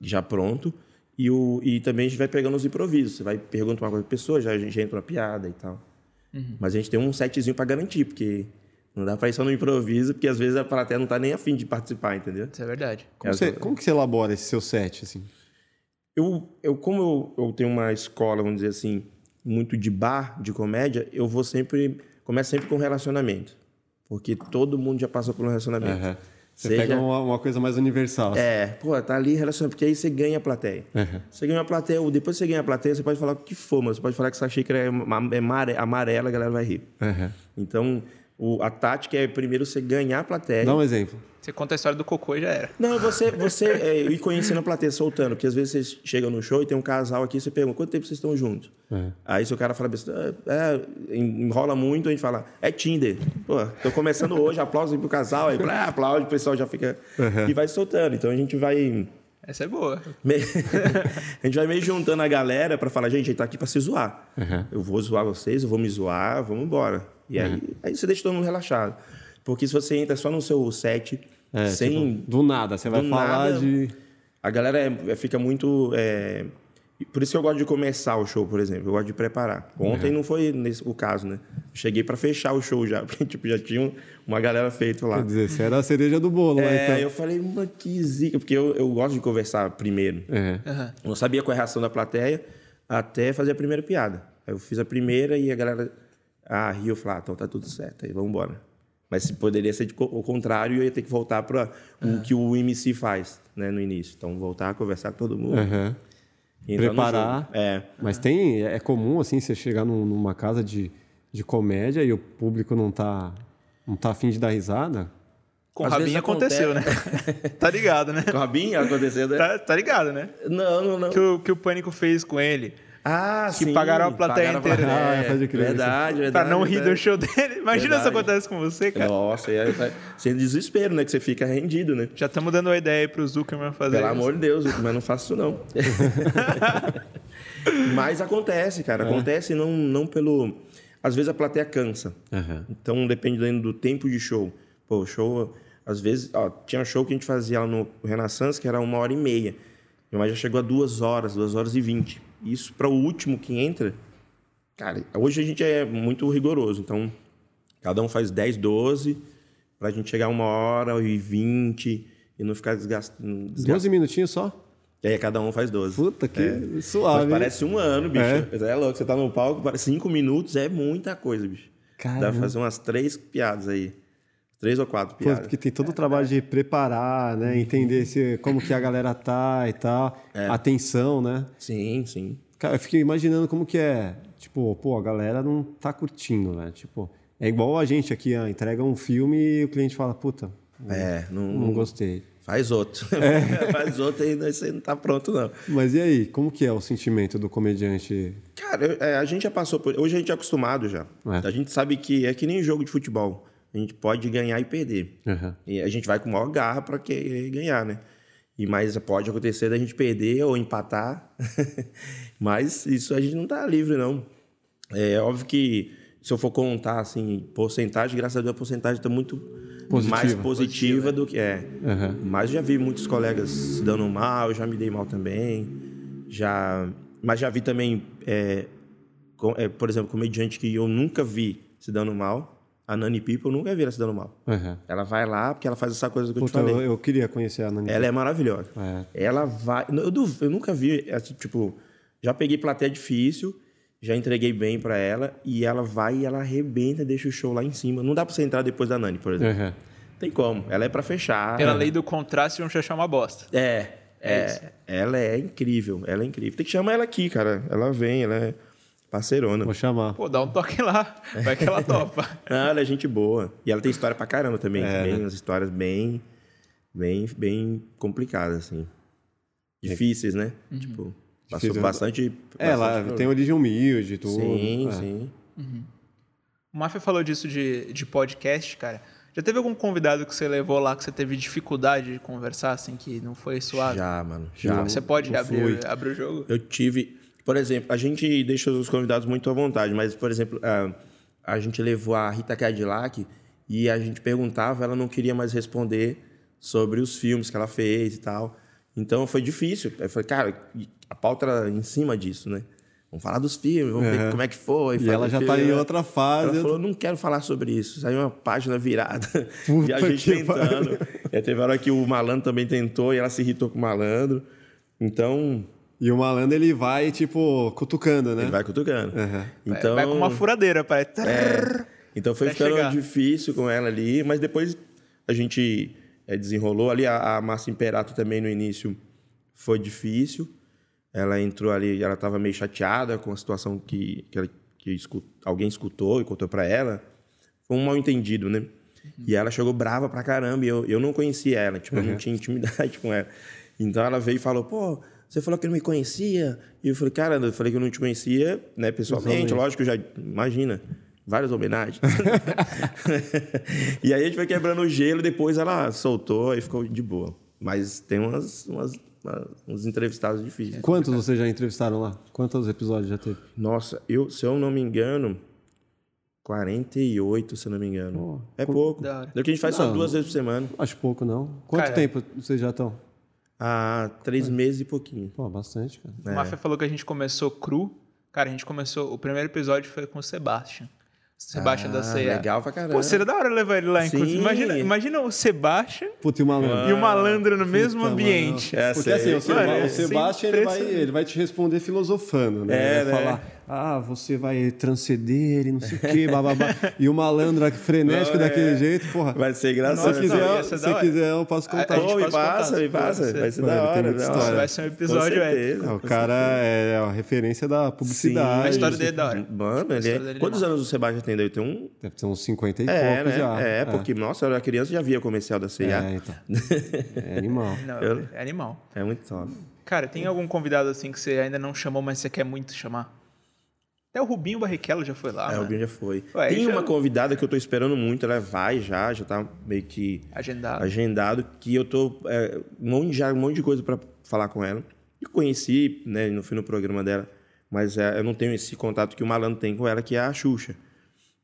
Speaker 3: já pronto. E, o, e também a gente vai pegando os improvisos. Você vai perguntar uma coisa para pessoa, já, já entra uma piada e tal. Uhum. Mas a gente tem um setzinho para garantir, porque não dá para ir só no improviso, porque às vezes a plateia não tá nem afim de participar, entendeu?
Speaker 2: Isso é verdade.
Speaker 1: Como, você, como que você elabora esse seu set, assim?
Speaker 3: Eu, eu como eu, eu tenho uma escola, vamos dizer assim, muito de bar, de comédia, eu vou sempre... Começo sempre com relacionamento. Porque todo mundo já passou por um relacionamento. Uhum.
Speaker 1: Você Seja... pega uma, uma, coisa mais universal.
Speaker 3: É, pô, tá ali relacionado, porque aí você ganha a plateia. Uhum. Você ganha a plateia, depois você ganha a plateia, você pode falar o que for, mas você pode falar que essa xícara é, é amarela, a galera vai rir. Uhum. Então, O, a tática é primeiro você ganhar a plateia.
Speaker 1: Dá um exemplo.
Speaker 2: Você conta a história do cocô e já era.
Speaker 3: Não, você, você é, ir conhecendo a plateia, soltando. Porque às vezes você chega no show e tem um casal aqui, você pergunta, quanto tempo vocês estão juntos? É. Aí se o cara fala, é, é, enrola muito, a gente fala, é Tinder. Pô, tô começando hoje, aplauso pro casal, aí blá, aplaude, o pessoal já fica... Uhum. E vai soltando. Então a gente vai...
Speaker 2: Essa é boa.
Speaker 3: a gente vai meio juntando a galera para falar, gente, a gente tá aqui para se zoar. Uhum. Eu vou zoar vocês, eu vou me zoar, vamos embora. E aí, uhum. aí você deixa todo mundo relaxado. Porque se você entra só no seu set, é, sem.
Speaker 1: Tipo, do nada, você vai falar nada, de.
Speaker 3: A galera é, é, fica muito. É... Por isso que eu gosto de começar o show, por exemplo. Eu gosto de preparar. Ontem é. não foi nesse, o caso, né? Cheguei para fechar o show já, porque tipo, já tinha uma galera feita lá.
Speaker 1: Quer dizer, você era a cereja do bolo,
Speaker 3: é,
Speaker 1: lá, então.
Speaker 3: eu falei, uma que zica, porque eu, eu gosto de conversar primeiro. Uhum. Eu não sabia qual é a reação da plateia até fazer a primeira piada. Aí eu fiz a primeira e a galera ah, riu, eu ah, então tá tudo certo, aí vamos embora. Mas poderia ser o contrário, eu ia ter que voltar para uhum. o que o MC faz né, no início. Então, voltar a conversar com todo mundo. Uhum.
Speaker 1: Preparar. É. Mas tem, é comum, assim, você chegar num, numa casa de, de comédia e o público não tá, não tá afim de dar risada?
Speaker 2: Com Às Rabinho aconteceu, né? tá ligado, né?
Speaker 3: Com Rabinho aconteceu, né?
Speaker 2: Tá, tá ligado, né?
Speaker 3: Não, não, não.
Speaker 2: Que o, que o Pânico fez com ele.
Speaker 3: Ah,
Speaker 2: que
Speaker 3: sim.
Speaker 2: pagaram a plateia inteira.
Speaker 3: Ah, é, verdade, verdade.
Speaker 2: Pra não rir do show dele. Imagina verdade. se acontece com você, cara.
Speaker 3: Nossa, é, sem desespero, né? Que você fica rendido, né?
Speaker 2: Já estamos dando uma ideia aí pro Zuckerman fazer
Speaker 3: Pelo isso. amor de Deus, mas não faço isso não. mas acontece, cara. É. Acontece não, não pelo... Às vezes a plateia cansa. Uhum. Então, dependendo do tempo de show. Pô, show... Às vezes... Ó, tinha um show que a gente fazia lá no Renaissance que era uma hora e meia. Mas já chegou a duas horas, duas horas e vinte. Isso para o último que entra, cara, hoje a gente é muito rigoroso. Então, cada um faz 10, 12, para a gente chegar uma hora e 20 e não ficar desgastando.
Speaker 1: Desgast... 12 minutinhos só?
Speaker 3: É, cada um faz 12.
Speaker 1: Puta, que é. suave.
Speaker 3: Mas parece um ano, bicho. É. é louco, você tá no palco, cinco minutos é muita coisa, bicho. Caramba. Dá pra fazer umas três piadas aí. Três ou quatro piadas.
Speaker 1: porque tem todo o trabalho de preparar, né? Entender se, como que a galera tá e tal. É. Atenção, né?
Speaker 3: Sim, sim.
Speaker 1: Cara, eu fiquei imaginando como que é. Tipo, pô, a galera não tá curtindo, né? Tipo, é igual a gente aqui, ó, entrega um filme e o cliente fala, puta,
Speaker 3: é, não,
Speaker 1: não gostei.
Speaker 3: Faz outro. É. Faz outro e você não tá pronto, não.
Speaker 1: Mas e aí, como que é o sentimento do comediante?
Speaker 3: Cara, é, a gente já passou por. Hoje a gente é acostumado já. É. A gente sabe que é que nem jogo de futebol a gente pode ganhar e perder. Uhum. E a gente vai com maior garra para querer ganhar, né? E mais pode acontecer da gente perder ou empatar. mas isso a gente não está livre, não. É óbvio que se eu for contar assim, porcentagem, graças a Deus a porcentagem está muito positiva. mais positiva, positiva, do que é. Uhum. Mas já vi muitos colegas se dando mal, já me dei mal também. Já, mas já vi também, é, com, é, por exemplo, comediante que eu nunca vi se dando mal a Nani People nunca vi ela se dando mal. Uhum. Ela vai lá porque ela faz essa coisa que Puta, eu te falei.
Speaker 1: Eu, eu queria conhecer a Nani
Speaker 3: Ela é maravilhosa. É. Ela vai... Eu, eu nunca vi, assim, tipo... Já peguei plateia difícil, já entreguei bem para ela e ela vai e ela arrebenta, deixa o show lá em cima. Não dá para você entrar depois da Nani, por exemplo. Uhum. Tem como. Ela é para fechar.
Speaker 2: Pela lei do contraste, vão achar uma bosta.
Speaker 3: É. É, é ela é incrível. Ela é incrível. Tem que chamar ela aqui, cara. Ela vem, ela é Parceirona.
Speaker 1: Vou chamar.
Speaker 2: Pô, dá um toque lá. Vai que ela topa.
Speaker 3: Não, ela é gente boa. E ela tem história pra caramba também. É, bem, né? umas histórias bem, bem, bem complicadas, assim. Difíceis, né? Uhum. Tipo, passou Difícil. bastante...
Speaker 1: É, ela tem origem humilde e tudo.
Speaker 3: Sim, é. sim.
Speaker 2: Uhum. O Mafia falou disso de, de podcast, cara. Já teve algum convidado que você levou lá que você teve dificuldade de conversar, assim, que não foi suave?
Speaker 3: Já, mano. Já.
Speaker 2: Você pode abrir, abrir o jogo?
Speaker 3: Eu tive... Por exemplo, a gente deixa os convidados muito à vontade, mas, por exemplo, a, a gente levou a Rita Cadillac e a gente perguntava, ela não queria mais responder sobre os filmes que ela fez e tal. Então foi difícil. Eu falei, cara, a pauta era em cima disso, né? Vamos falar dos filmes, vamos ver como é que foi.
Speaker 1: E ela já está em outra fase.
Speaker 3: Ela falou, não quero falar sobre isso. Saiu uma página virada. Puta e a gente tentando. E teve hora que o malandro também tentou e ela se irritou com o malandro. Então,
Speaker 1: e o malandro, ele vai, tipo, cutucando, né?
Speaker 3: Ele vai cutucando. Uhum. Então,
Speaker 2: vai com uma furadeira, parece.
Speaker 3: É, então foi ficando chegar. difícil com ela ali, mas depois a gente é, desenrolou ali. A, a Márcia Imperato também no início foi difícil. Ela entrou ali, ela estava meio chateada com a situação que, que, ela, que escut, alguém escutou e contou para ela. foi um mal entendido, né? Uhum. E ela chegou brava pra caramba e eu, eu não conhecia ela, tipo, uhum. eu não tinha intimidade com ela. Então ela veio e falou, pô, você falou que não me conhecia. E eu falei, cara, eu falei que eu não te conhecia, né, pessoalmente, lógico, já imagina. Várias homenagens. e aí a gente foi quebrando o gelo, depois ela soltou e ficou de boa. Mas tem umas, umas uns entrevistados difíceis.
Speaker 1: Quantos vocês já entrevistaram lá? Quantos episódios já teve?
Speaker 3: Nossa, eu, se eu não me engano, 48, se eu não me engano. Oh, é pouco. É o que a gente faz não, só duas vezes por semana.
Speaker 1: Acho pouco, não. Quanto cara, tempo vocês já estão?
Speaker 3: Há três é. meses e pouquinho.
Speaker 1: Pô, bastante, cara.
Speaker 2: É. O Mafia falou que a gente começou cru. Cara, a gente começou. O primeiro episódio foi com o Sebastian. Sebastião ah, da Ceia.
Speaker 3: Legal pra caramba. Pô,
Speaker 2: seria da hora levar ele lá, inclusive. Imagina, imagina o Sebastião
Speaker 1: Puta, e o malandro.
Speaker 2: E o malandro no mesmo ambiente.
Speaker 1: É, Porque assim, o, Seba, o Sebastião ele vai, ele vai te responder filosofando, né? É, ele vai né? falar ah, você vai transcender e não sei o quê, bababá. e o malandro frenético não, daquele é... jeito, porra.
Speaker 3: Vai ser engraçado.
Speaker 1: Se quiser, se quiser eu posso contar.
Speaker 3: A, a me passa, me passa. Vai ser da hora.
Speaker 2: Vai ser um episódio
Speaker 1: épico. O cara é a referência da publicidade. Sim,
Speaker 2: a história dele é da hora.
Speaker 3: Mano, ele é... Quantos anos o Sebastião tem? Deve ter um...
Speaker 1: Deve ter uns 50 e é, pouco
Speaker 3: né?
Speaker 1: já.
Speaker 3: É, porque, nossa, eu era criança e já via comercial da CIA.
Speaker 1: É, então. É animal.
Speaker 2: Não, eu... É animal.
Speaker 3: É muito top.
Speaker 2: Cara, tem algum convidado assim que você ainda não chamou, mas você quer muito chamar? Até o Rubinho Barrichello já foi lá.
Speaker 3: É, o Rubinho já foi. Ué, Tem já... uma convidada que eu tô esperando muito, ela vai já, já tá meio que
Speaker 2: agendado,
Speaker 3: agendado que eu tô é, um monte, já um monte de coisa para falar com ela. E conheci, né, não fui no programa dela, mas é, eu não tenho esse contato que o Malandro tem com ela, que é a Xuxa.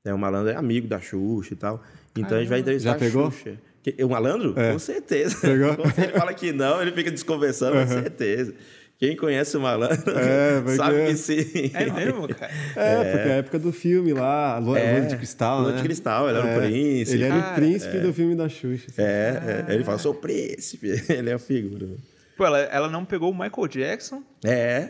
Speaker 3: É, o Malandro é amigo da Xuxa e tal. Então Caramba. a gente vai entrevistar
Speaker 1: já pegou?
Speaker 3: a Xuxa. O Malandro?
Speaker 1: É.
Speaker 3: Com certeza.
Speaker 1: Pegou?
Speaker 3: ele fala que não, ele fica desconversando, uhum. com certeza. Quem conhece o malandro é, sabe é. que sim.
Speaker 2: É mesmo, cara?
Speaker 1: É, é, porque é a época do filme lá, Lua, é, Lua de Cristal,
Speaker 3: Lua
Speaker 1: né?
Speaker 3: de Cristal, ele era o é, príncipe.
Speaker 1: Ele era o príncipe do filme da Xuxa.
Speaker 3: Assim. É, ele fala, sou príncipe. ele é a figura.
Speaker 2: Pô, ela, ela não pegou o Michael Jackson.
Speaker 3: É.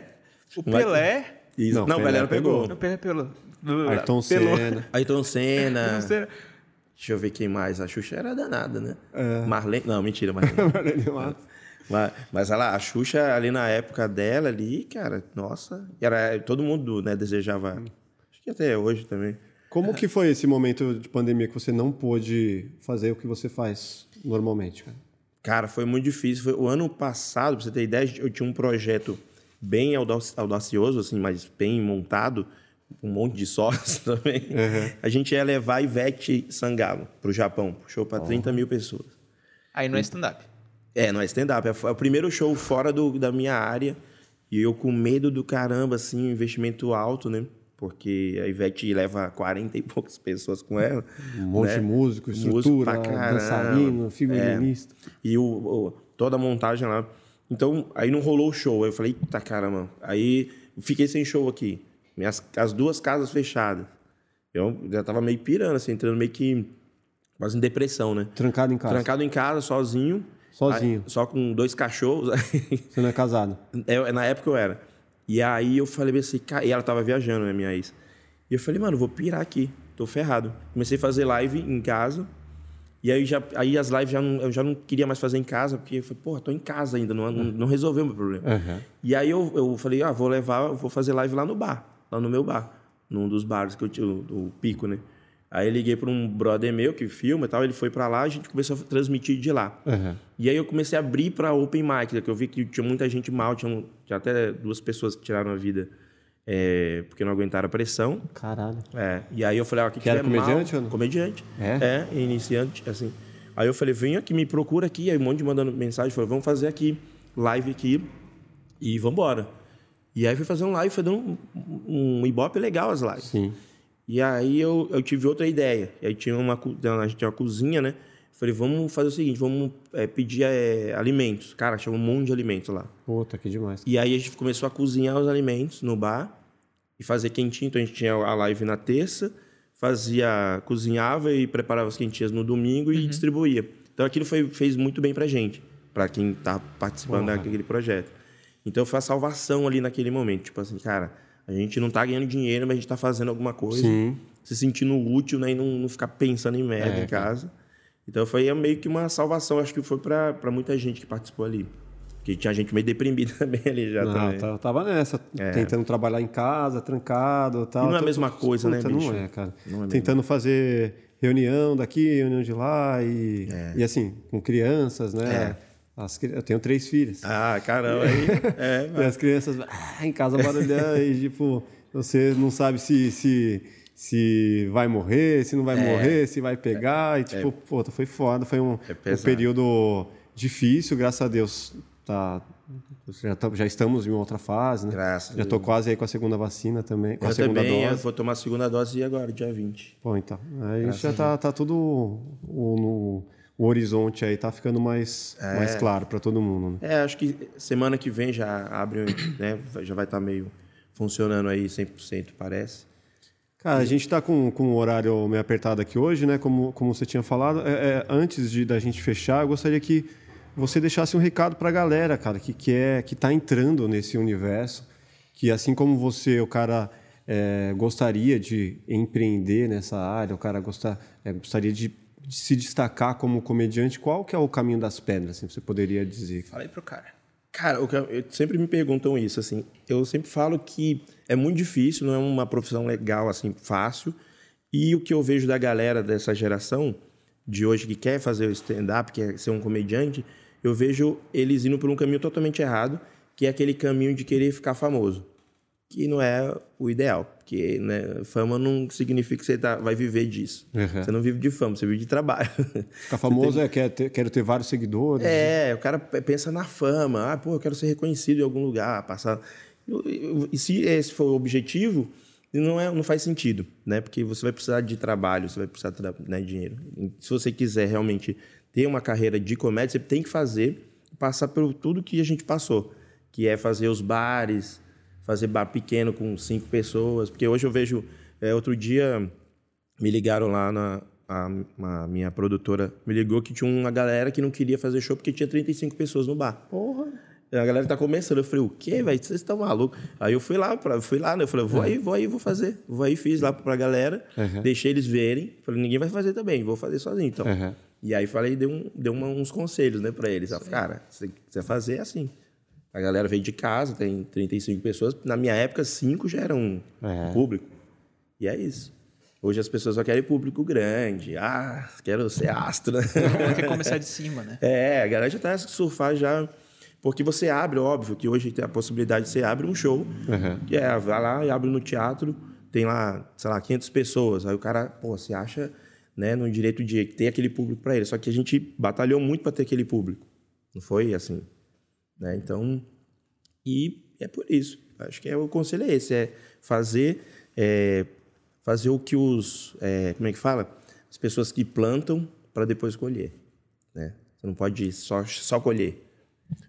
Speaker 2: O Pelé.
Speaker 3: Isso. Não, não Pelé, Pelé pegou.
Speaker 2: Não, Pelé pelo...
Speaker 1: Ayrton Senna.
Speaker 3: Ayrton Senna. Deixa eu ver quem mais. A Xuxa era danada, né? É. Marlene. Não, mentira, Marlene. Marlene Matos. Mas, mas ela, a Xuxa, ali na época dela, ali, cara, nossa, era, todo mundo né, desejava. Acho que até hoje também.
Speaker 1: Como que foi esse momento de pandemia que você não pôde fazer o que você faz normalmente, cara?
Speaker 3: Cara, foi muito difícil. Foi, o ano passado, pra você ter ideia, eu tinha um projeto bem audacioso, assim, mas bem montado, um monte de sócios também. Uhum. A gente ia levar Ivete Sangalo para o Japão, show para oh. 30 mil pessoas.
Speaker 2: Aí não é stand-up.
Speaker 3: É, não é stand-up. É, é o primeiro show fora do, da minha área. E eu com medo do caramba, assim, investimento alto, né? Porque a Ivete leva 40 e poucas pessoas com ela.
Speaker 1: Um monte né? de músico, estrutura, músico dançarino, figurinista.
Speaker 3: É. E o, o, toda a montagem lá. Então, aí não rolou o show. Aí eu falei, tá caramba. Aí fiquei sem show aqui. Minhas, as duas casas fechadas. Eu já tava meio pirando, assim, entrando meio que quase em depressão, né?
Speaker 1: Trancado em casa.
Speaker 3: Trancado em casa, sozinho.
Speaker 1: Sozinho?
Speaker 3: Aí, só com dois cachorros.
Speaker 1: Você não é casado?
Speaker 3: É, na época eu era. E aí eu falei assim, e ela tava viajando, né, minha ex. E eu falei, mano, vou pirar aqui, tô ferrado. Comecei a fazer live em casa. E aí, já, aí as lives já não, eu já não queria mais fazer em casa, porque eu falei, porra, tô em casa ainda, não, não, não resolveu o meu problema. Uhum. E aí eu, eu falei, ah, vou levar, vou fazer live lá no bar, lá no meu bar, num dos bares que eu tinha, o, o Pico, né? Aí liguei para um brother meu que filma e tal, ele foi para lá, a gente começou a transmitir de lá. Uhum. E aí eu comecei a abrir para open mic, né, que eu vi que tinha muita gente mal, tinha, tinha até duas pessoas que tiraram a vida é, porque não aguentaram a pressão.
Speaker 1: Caralho.
Speaker 3: É. E aí eu falei, ó, que,
Speaker 1: que era comediante mal? ou não?
Speaker 3: Comediante.
Speaker 1: É?
Speaker 3: É, iniciante, assim. Aí eu falei, vem aqui, me procura aqui. Aí um monte de mandando mensagem, falou, vamos fazer aqui, live aqui e vamos embora. E aí fui fazer um live, foi dando um, um ibope legal as lives.
Speaker 1: Sim.
Speaker 3: E aí eu, eu tive outra ideia. E aí tinha uma, a gente tinha uma cozinha, né? Falei, vamos fazer o seguinte, vamos é, pedir é, alimentos. Cara, tinha um monte de alimentos lá.
Speaker 1: Puta, que demais.
Speaker 3: E aí a gente começou a cozinhar os alimentos no bar e fazer quentinho. Então a gente tinha a live na terça, fazia, cozinhava e preparava as quentinhas no domingo e uhum. distribuía. Então aquilo foi, fez muito bem pra gente, para quem tá participando Porra. daquele projeto. Então foi a salvação ali naquele momento. Tipo assim, cara a gente não está ganhando dinheiro, mas a gente está fazendo alguma coisa.
Speaker 1: Sim.
Speaker 3: Se sentindo útil, né? E não, não ficar pensando em merda é, em casa. Então foi meio que uma salvação, acho que foi para muita gente que participou ali. Que tinha gente meio deprimida também ali já. Não, também.
Speaker 1: Tá, tava nessa, é. tentando trabalhar em casa, trancado tal.
Speaker 3: E não é a mesma coisa, né,
Speaker 1: bicho? Não é, cara. Não é tentando fazer reunião daqui, reunião de lá, e, é. e assim, com crianças, né? É. As, eu tenho três filhas.
Speaker 3: Ah, caramba, aí. É,
Speaker 1: e as crianças ah, em casa barulhando e, tipo, você não sabe se, se, se vai morrer, se não vai é. morrer, se vai pegar. E, tipo, é. pô, foi foda. Foi um, é um período difícil, graças a Deus. Tá, já, tá, já estamos em outra fase, né?
Speaker 3: Graças
Speaker 1: Já estou quase aí com a segunda vacina também. Com
Speaker 3: eu
Speaker 1: a segunda
Speaker 3: também,
Speaker 1: dose.
Speaker 3: Eu vou tomar a segunda dose agora, dia 20.
Speaker 1: Bom, então. Aí Graças já tá, tá tudo no, o horizonte aí tá ficando mais, é. mais claro para todo mundo.
Speaker 3: Né? É, acho que semana que vem já abre, né? Já vai estar tá meio funcionando aí 100%, parece.
Speaker 1: Cara, a gente está com, com um horário meio apertado aqui hoje, né? Como, como você tinha falado. É, é, antes de da gente fechar, eu gostaria que você deixasse um recado para a galera, cara, que quer, que está entrando nesse universo, que assim como você, o cara é, gostaria de empreender nessa área, o cara gostar, é, gostaria de se destacar como comediante, qual que é o caminho das pedras, assim, você poderia dizer?
Speaker 2: Falei pro cara.
Speaker 3: Cara, eu, sempre me perguntam isso, assim. Eu sempre falo que é muito difícil, não é uma profissão legal, assim, fácil. E o que eu vejo da galera dessa geração de hoje que quer fazer o stand-up, quer ser um comediante, eu vejo eles indo por um caminho totalmente errado, que é aquele caminho de querer ficar famoso que não é o ideal, porque né, fama não significa que você tá, vai viver disso. Uhum. Você não vive de fama, você vive de trabalho.
Speaker 1: Ficar famoso tem... é quer ter, quero ter vários seguidores.
Speaker 3: É, o cara pensa na fama, ah, pô, eu quero ser reconhecido em algum lugar, passar. E se esse for o objetivo, não, é, não faz sentido, né? Porque você vai precisar de trabalho, você vai precisar de né, dinheiro. Se você quiser realmente ter uma carreira de comédia, você tem que fazer, passar por tudo que a gente passou, que é fazer os bares, fazer bar pequeno com cinco pessoas. Porque hoje eu vejo. É, outro dia me ligaram lá na. A, a, minha produtora me ligou que tinha uma galera que não queria fazer show porque tinha 35 pessoas no bar.
Speaker 1: Porra!
Speaker 3: A galera tá começando. Eu falei, o quê, velho? Vocês estão malucos? Aí eu fui lá, pra, fui lá, né? Eu falei, vou aí, vou aí, vou fazer. Vou aí, fiz lá pra galera, uhum. deixei eles verem. Falei, ninguém vai fazer também, vou fazer sozinho, então. Uhum. E aí falei, dei, um, dei uma, uns conselhos, né, pra eles. Falei, cara, se você quiser fazer, é assim. A galera veio de casa, tem 35 pessoas. Na minha época, cinco já eram é. público. E é isso. Hoje as pessoas só querem público grande. Ah, quero ser astro. Né?
Speaker 2: quer começar de cima, né?
Speaker 3: É, a galera já tá surfar já. Porque você abre, óbvio, que hoje tem a possibilidade de você abre um show. Uhum. Que é, vai lá e abre no teatro, tem lá, sei lá, 500 pessoas. Aí o cara, pô, você acha né, no direito de ter aquele público para ele. Só que a gente batalhou muito para ter aquele público. Não foi assim. Né? Então, e é por isso. Acho que é, o conselho é esse, é fazer, é, fazer o que os, é, como é que fala? As pessoas que plantam para depois colher. Né? Você não pode só, só colher.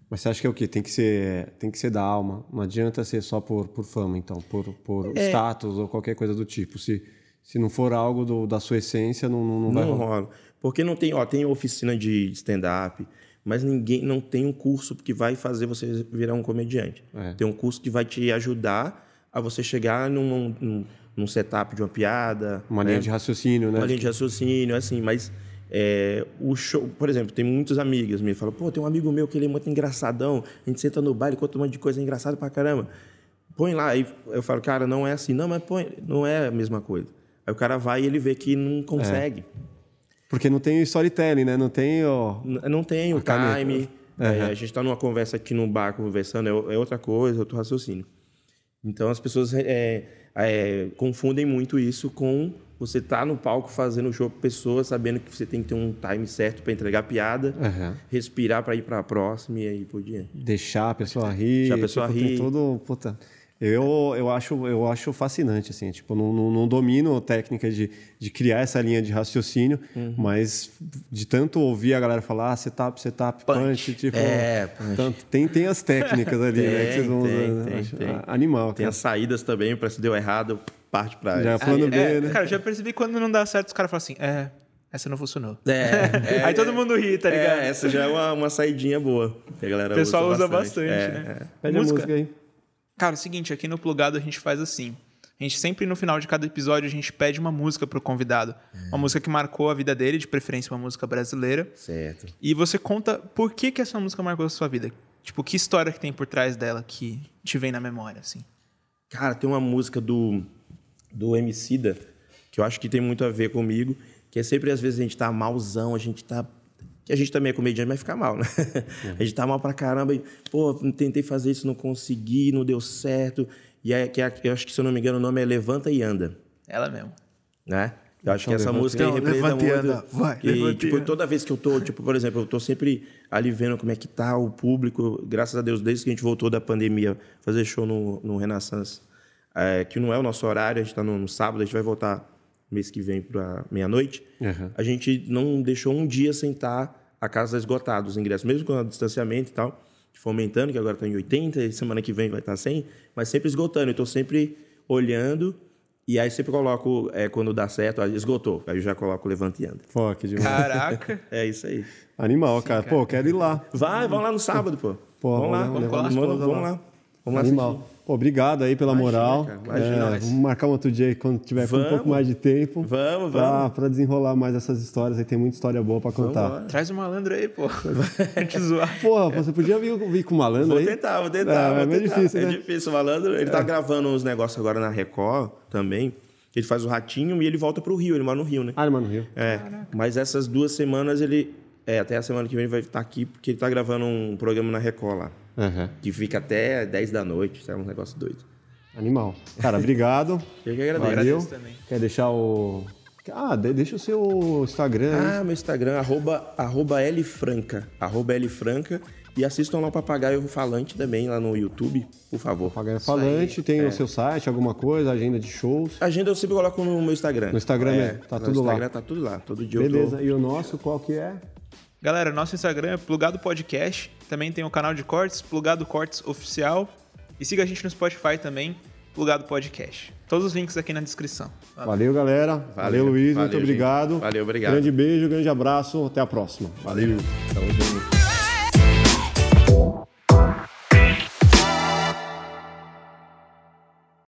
Speaker 1: Mas você acha que é o quê? Tem que ser, tem que ser da alma. Não adianta ser só por, por fama, então, por, por é. status ou qualquer coisa do tipo. Se, se não for algo do, da sua essência, não, não, não vai
Speaker 3: Não rola. Porque não tem, ó, tem oficina de stand-up, mas ninguém não tem um curso que vai fazer você virar um comediante. É. Tem um curso que vai te ajudar a você chegar num, num, num setup de uma piada.
Speaker 1: Uma né? linha de raciocínio, né?
Speaker 3: Uma linha de raciocínio, assim, mas é, o show, por exemplo, tem muitas amigas me falam, pô, tem um amigo meu que ele é muito engraçadão, a gente senta no baile, conta um monte de coisa engraçada pra caramba. Põe lá, aí eu falo, cara, não é assim. Não, mas põe, não é a mesma coisa. Aí o cara vai e ele vê que não consegue. É.
Speaker 1: Porque não tem storytelling, né? Não tem o...
Speaker 3: Não tem o time. Uhum. É, a gente está numa conversa aqui no bar conversando, é, é outra coisa, outro raciocínio. Então as pessoas é, é, confundem muito isso com você estar tá no palco fazendo show com pessoas, sabendo que você tem que ter um time certo para entregar piada, uhum. respirar para ir para a próxima e aí por diante.
Speaker 1: Deixar a pessoa rir.
Speaker 3: Deixar a pessoa tipo, rir.
Speaker 1: Todo, puta, eu, eu, acho, eu acho fascinante, assim, tipo, não, não, não domino a técnica de, de criar essa linha de raciocínio, uhum. mas de tanto ouvir a galera falar ah, setup, setup, punch, punch tipo,
Speaker 3: é, punch.
Speaker 1: Tanto, tem, tem as técnicas ali,
Speaker 3: tem,
Speaker 1: né, que vocês vão
Speaker 3: tem,
Speaker 1: usar,
Speaker 3: tem, tem.
Speaker 1: animal.
Speaker 3: Tem cara. as saídas também, para se deu errado, parte para
Speaker 1: Já é plano B,
Speaker 2: é,
Speaker 1: né?
Speaker 2: Cara, já percebi quando não dá certo, os caras falam assim, é, essa não funcionou.
Speaker 3: É,
Speaker 2: é Aí todo mundo ri, tá ligado?
Speaker 3: É, essa já é uma, uma saidinha boa. Que a galera
Speaker 2: o pessoal
Speaker 3: usa
Speaker 2: bastante,
Speaker 3: bastante
Speaker 2: é, né?
Speaker 1: É. Pede música. a música aí.
Speaker 2: Cara, é o seguinte, aqui no Plugado a gente faz assim. A gente sempre no final de cada episódio a gente pede uma música pro convidado. Uma música que marcou a vida dele, de preferência uma música brasileira.
Speaker 3: Certo.
Speaker 2: E você conta por que que essa música marcou a sua vida. Tipo, que história que tem por trás dela que te vem na memória, assim?
Speaker 3: Cara, tem uma música do, do Emicida que eu acho que tem muito a ver comigo, Que é sempre, às vezes, a gente tá malzão, a gente tá. Que a gente também é comediante, mas fica mal, né? Uhum. A gente tá mal pra caramba e, pô, tentei fazer isso, não consegui, não deu certo. E é, que é, eu acho que, se eu não me engano, o nome é Levanta e Anda.
Speaker 2: Ela mesmo.
Speaker 3: Né? Eu acho então, que essa música aí representa muito. Anda. Vai, e, tipo, toda vez que eu tô, tipo, por exemplo, eu tô sempre ali vendo como é que tá o público. Graças a Deus, desde que a gente voltou da pandemia, fazer show no, no Renaissance, é, que não é o nosso horário, a gente tá no, no sábado, a gente vai voltar mês que vem para meia-noite. Uhum. A gente não deixou um dia sem estar a casa esgotada, os ingressos, mesmo com o distanciamento e tal, fomentando, que agora está em 80, e semana que vem vai estar tá 100, mas sempre esgotando. Eu estou sempre olhando e aí sempre coloco, é, quando dá certo, esgotou. Aí eu já coloco levanteando.
Speaker 1: Pô, que demais.
Speaker 2: Caraca.
Speaker 3: é isso aí.
Speaker 1: Animal, Sim, cara. cara. Pô, quero ir lá.
Speaker 3: Vai, vamos lá no sábado, pô. pô vamos, lá, vamos, vamos, lá, vamos lá. Vamos lá.
Speaker 1: Animal. Pô, obrigado aí pela imagina, moral. Cara, imagina, é, vamos marcar um outro dia aí, quando tiver vamos, com um pouco mais de tempo.
Speaker 3: Vamos, vamos.
Speaker 1: Pra desenrolar mais essas histórias aí. Tem muita história boa pra contar. Vamos,
Speaker 2: Traz o um malandro aí, pô. Vai te zoar.
Speaker 1: Porra, você podia vir, vir com o malandro
Speaker 3: vou
Speaker 1: aí?
Speaker 3: Vou tentar, vou tentar. É, vou é tentar. difícil, é né? É difícil. O malandro, ele tá é. tá gravando uns negócios agora na Record também. Ele faz o ratinho e ele volta pro Rio. Ele mora no Rio, né?
Speaker 1: Ah, ele mora no Rio.
Speaker 3: É. Caraca. Mas essas duas semanas ele. É, até a semana que vem ele vai estar aqui, porque ele tá gravando um programa na Record lá. Uhum. Que fica até 10 da noite, é um negócio doido.
Speaker 1: Animal. Cara, obrigado.
Speaker 3: Eu que agradeço.
Speaker 1: Valeu. Quer deixar o. Ah, deixa o seu Instagram.
Speaker 3: Ah, meu Instagram, arroba, arroba Lfranca. Arroba Lfranca. E assistam lá o Papagaio Falante também, lá no YouTube, por favor.
Speaker 1: Papagaio Falante, tem é. o seu site, alguma coisa, agenda de shows?
Speaker 3: Agenda eu sempre coloco no meu Instagram.
Speaker 1: No Instagram, é, tá
Speaker 3: no
Speaker 1: tudo
Speaker 3: Instagram
Speaker 1: lá.
Speaker 3: tá tudo lá, todo dia
Speaker 1: Beleza,
Speaker 3: tô...
Speaker 1: e o nosso qual que é?
Speaker 2: Galera, nosso Instagram é Plugado Podcast, também tem o canal de cortes, Plugado Cortes Oficial. E siga a gente no Spotify também, Plugado Podcast. Todos os links aqui na descrição.
Speaker 1: Valeu, valeu galera. Valeu, valeu Luiz. Valeu, muito obrigado.
Speaker 3: Valeu, obrigado.
Speaker 1: Grande beijo, grande abraço. Até a próxima. Valeu.
Speaker 3: Tamo junto.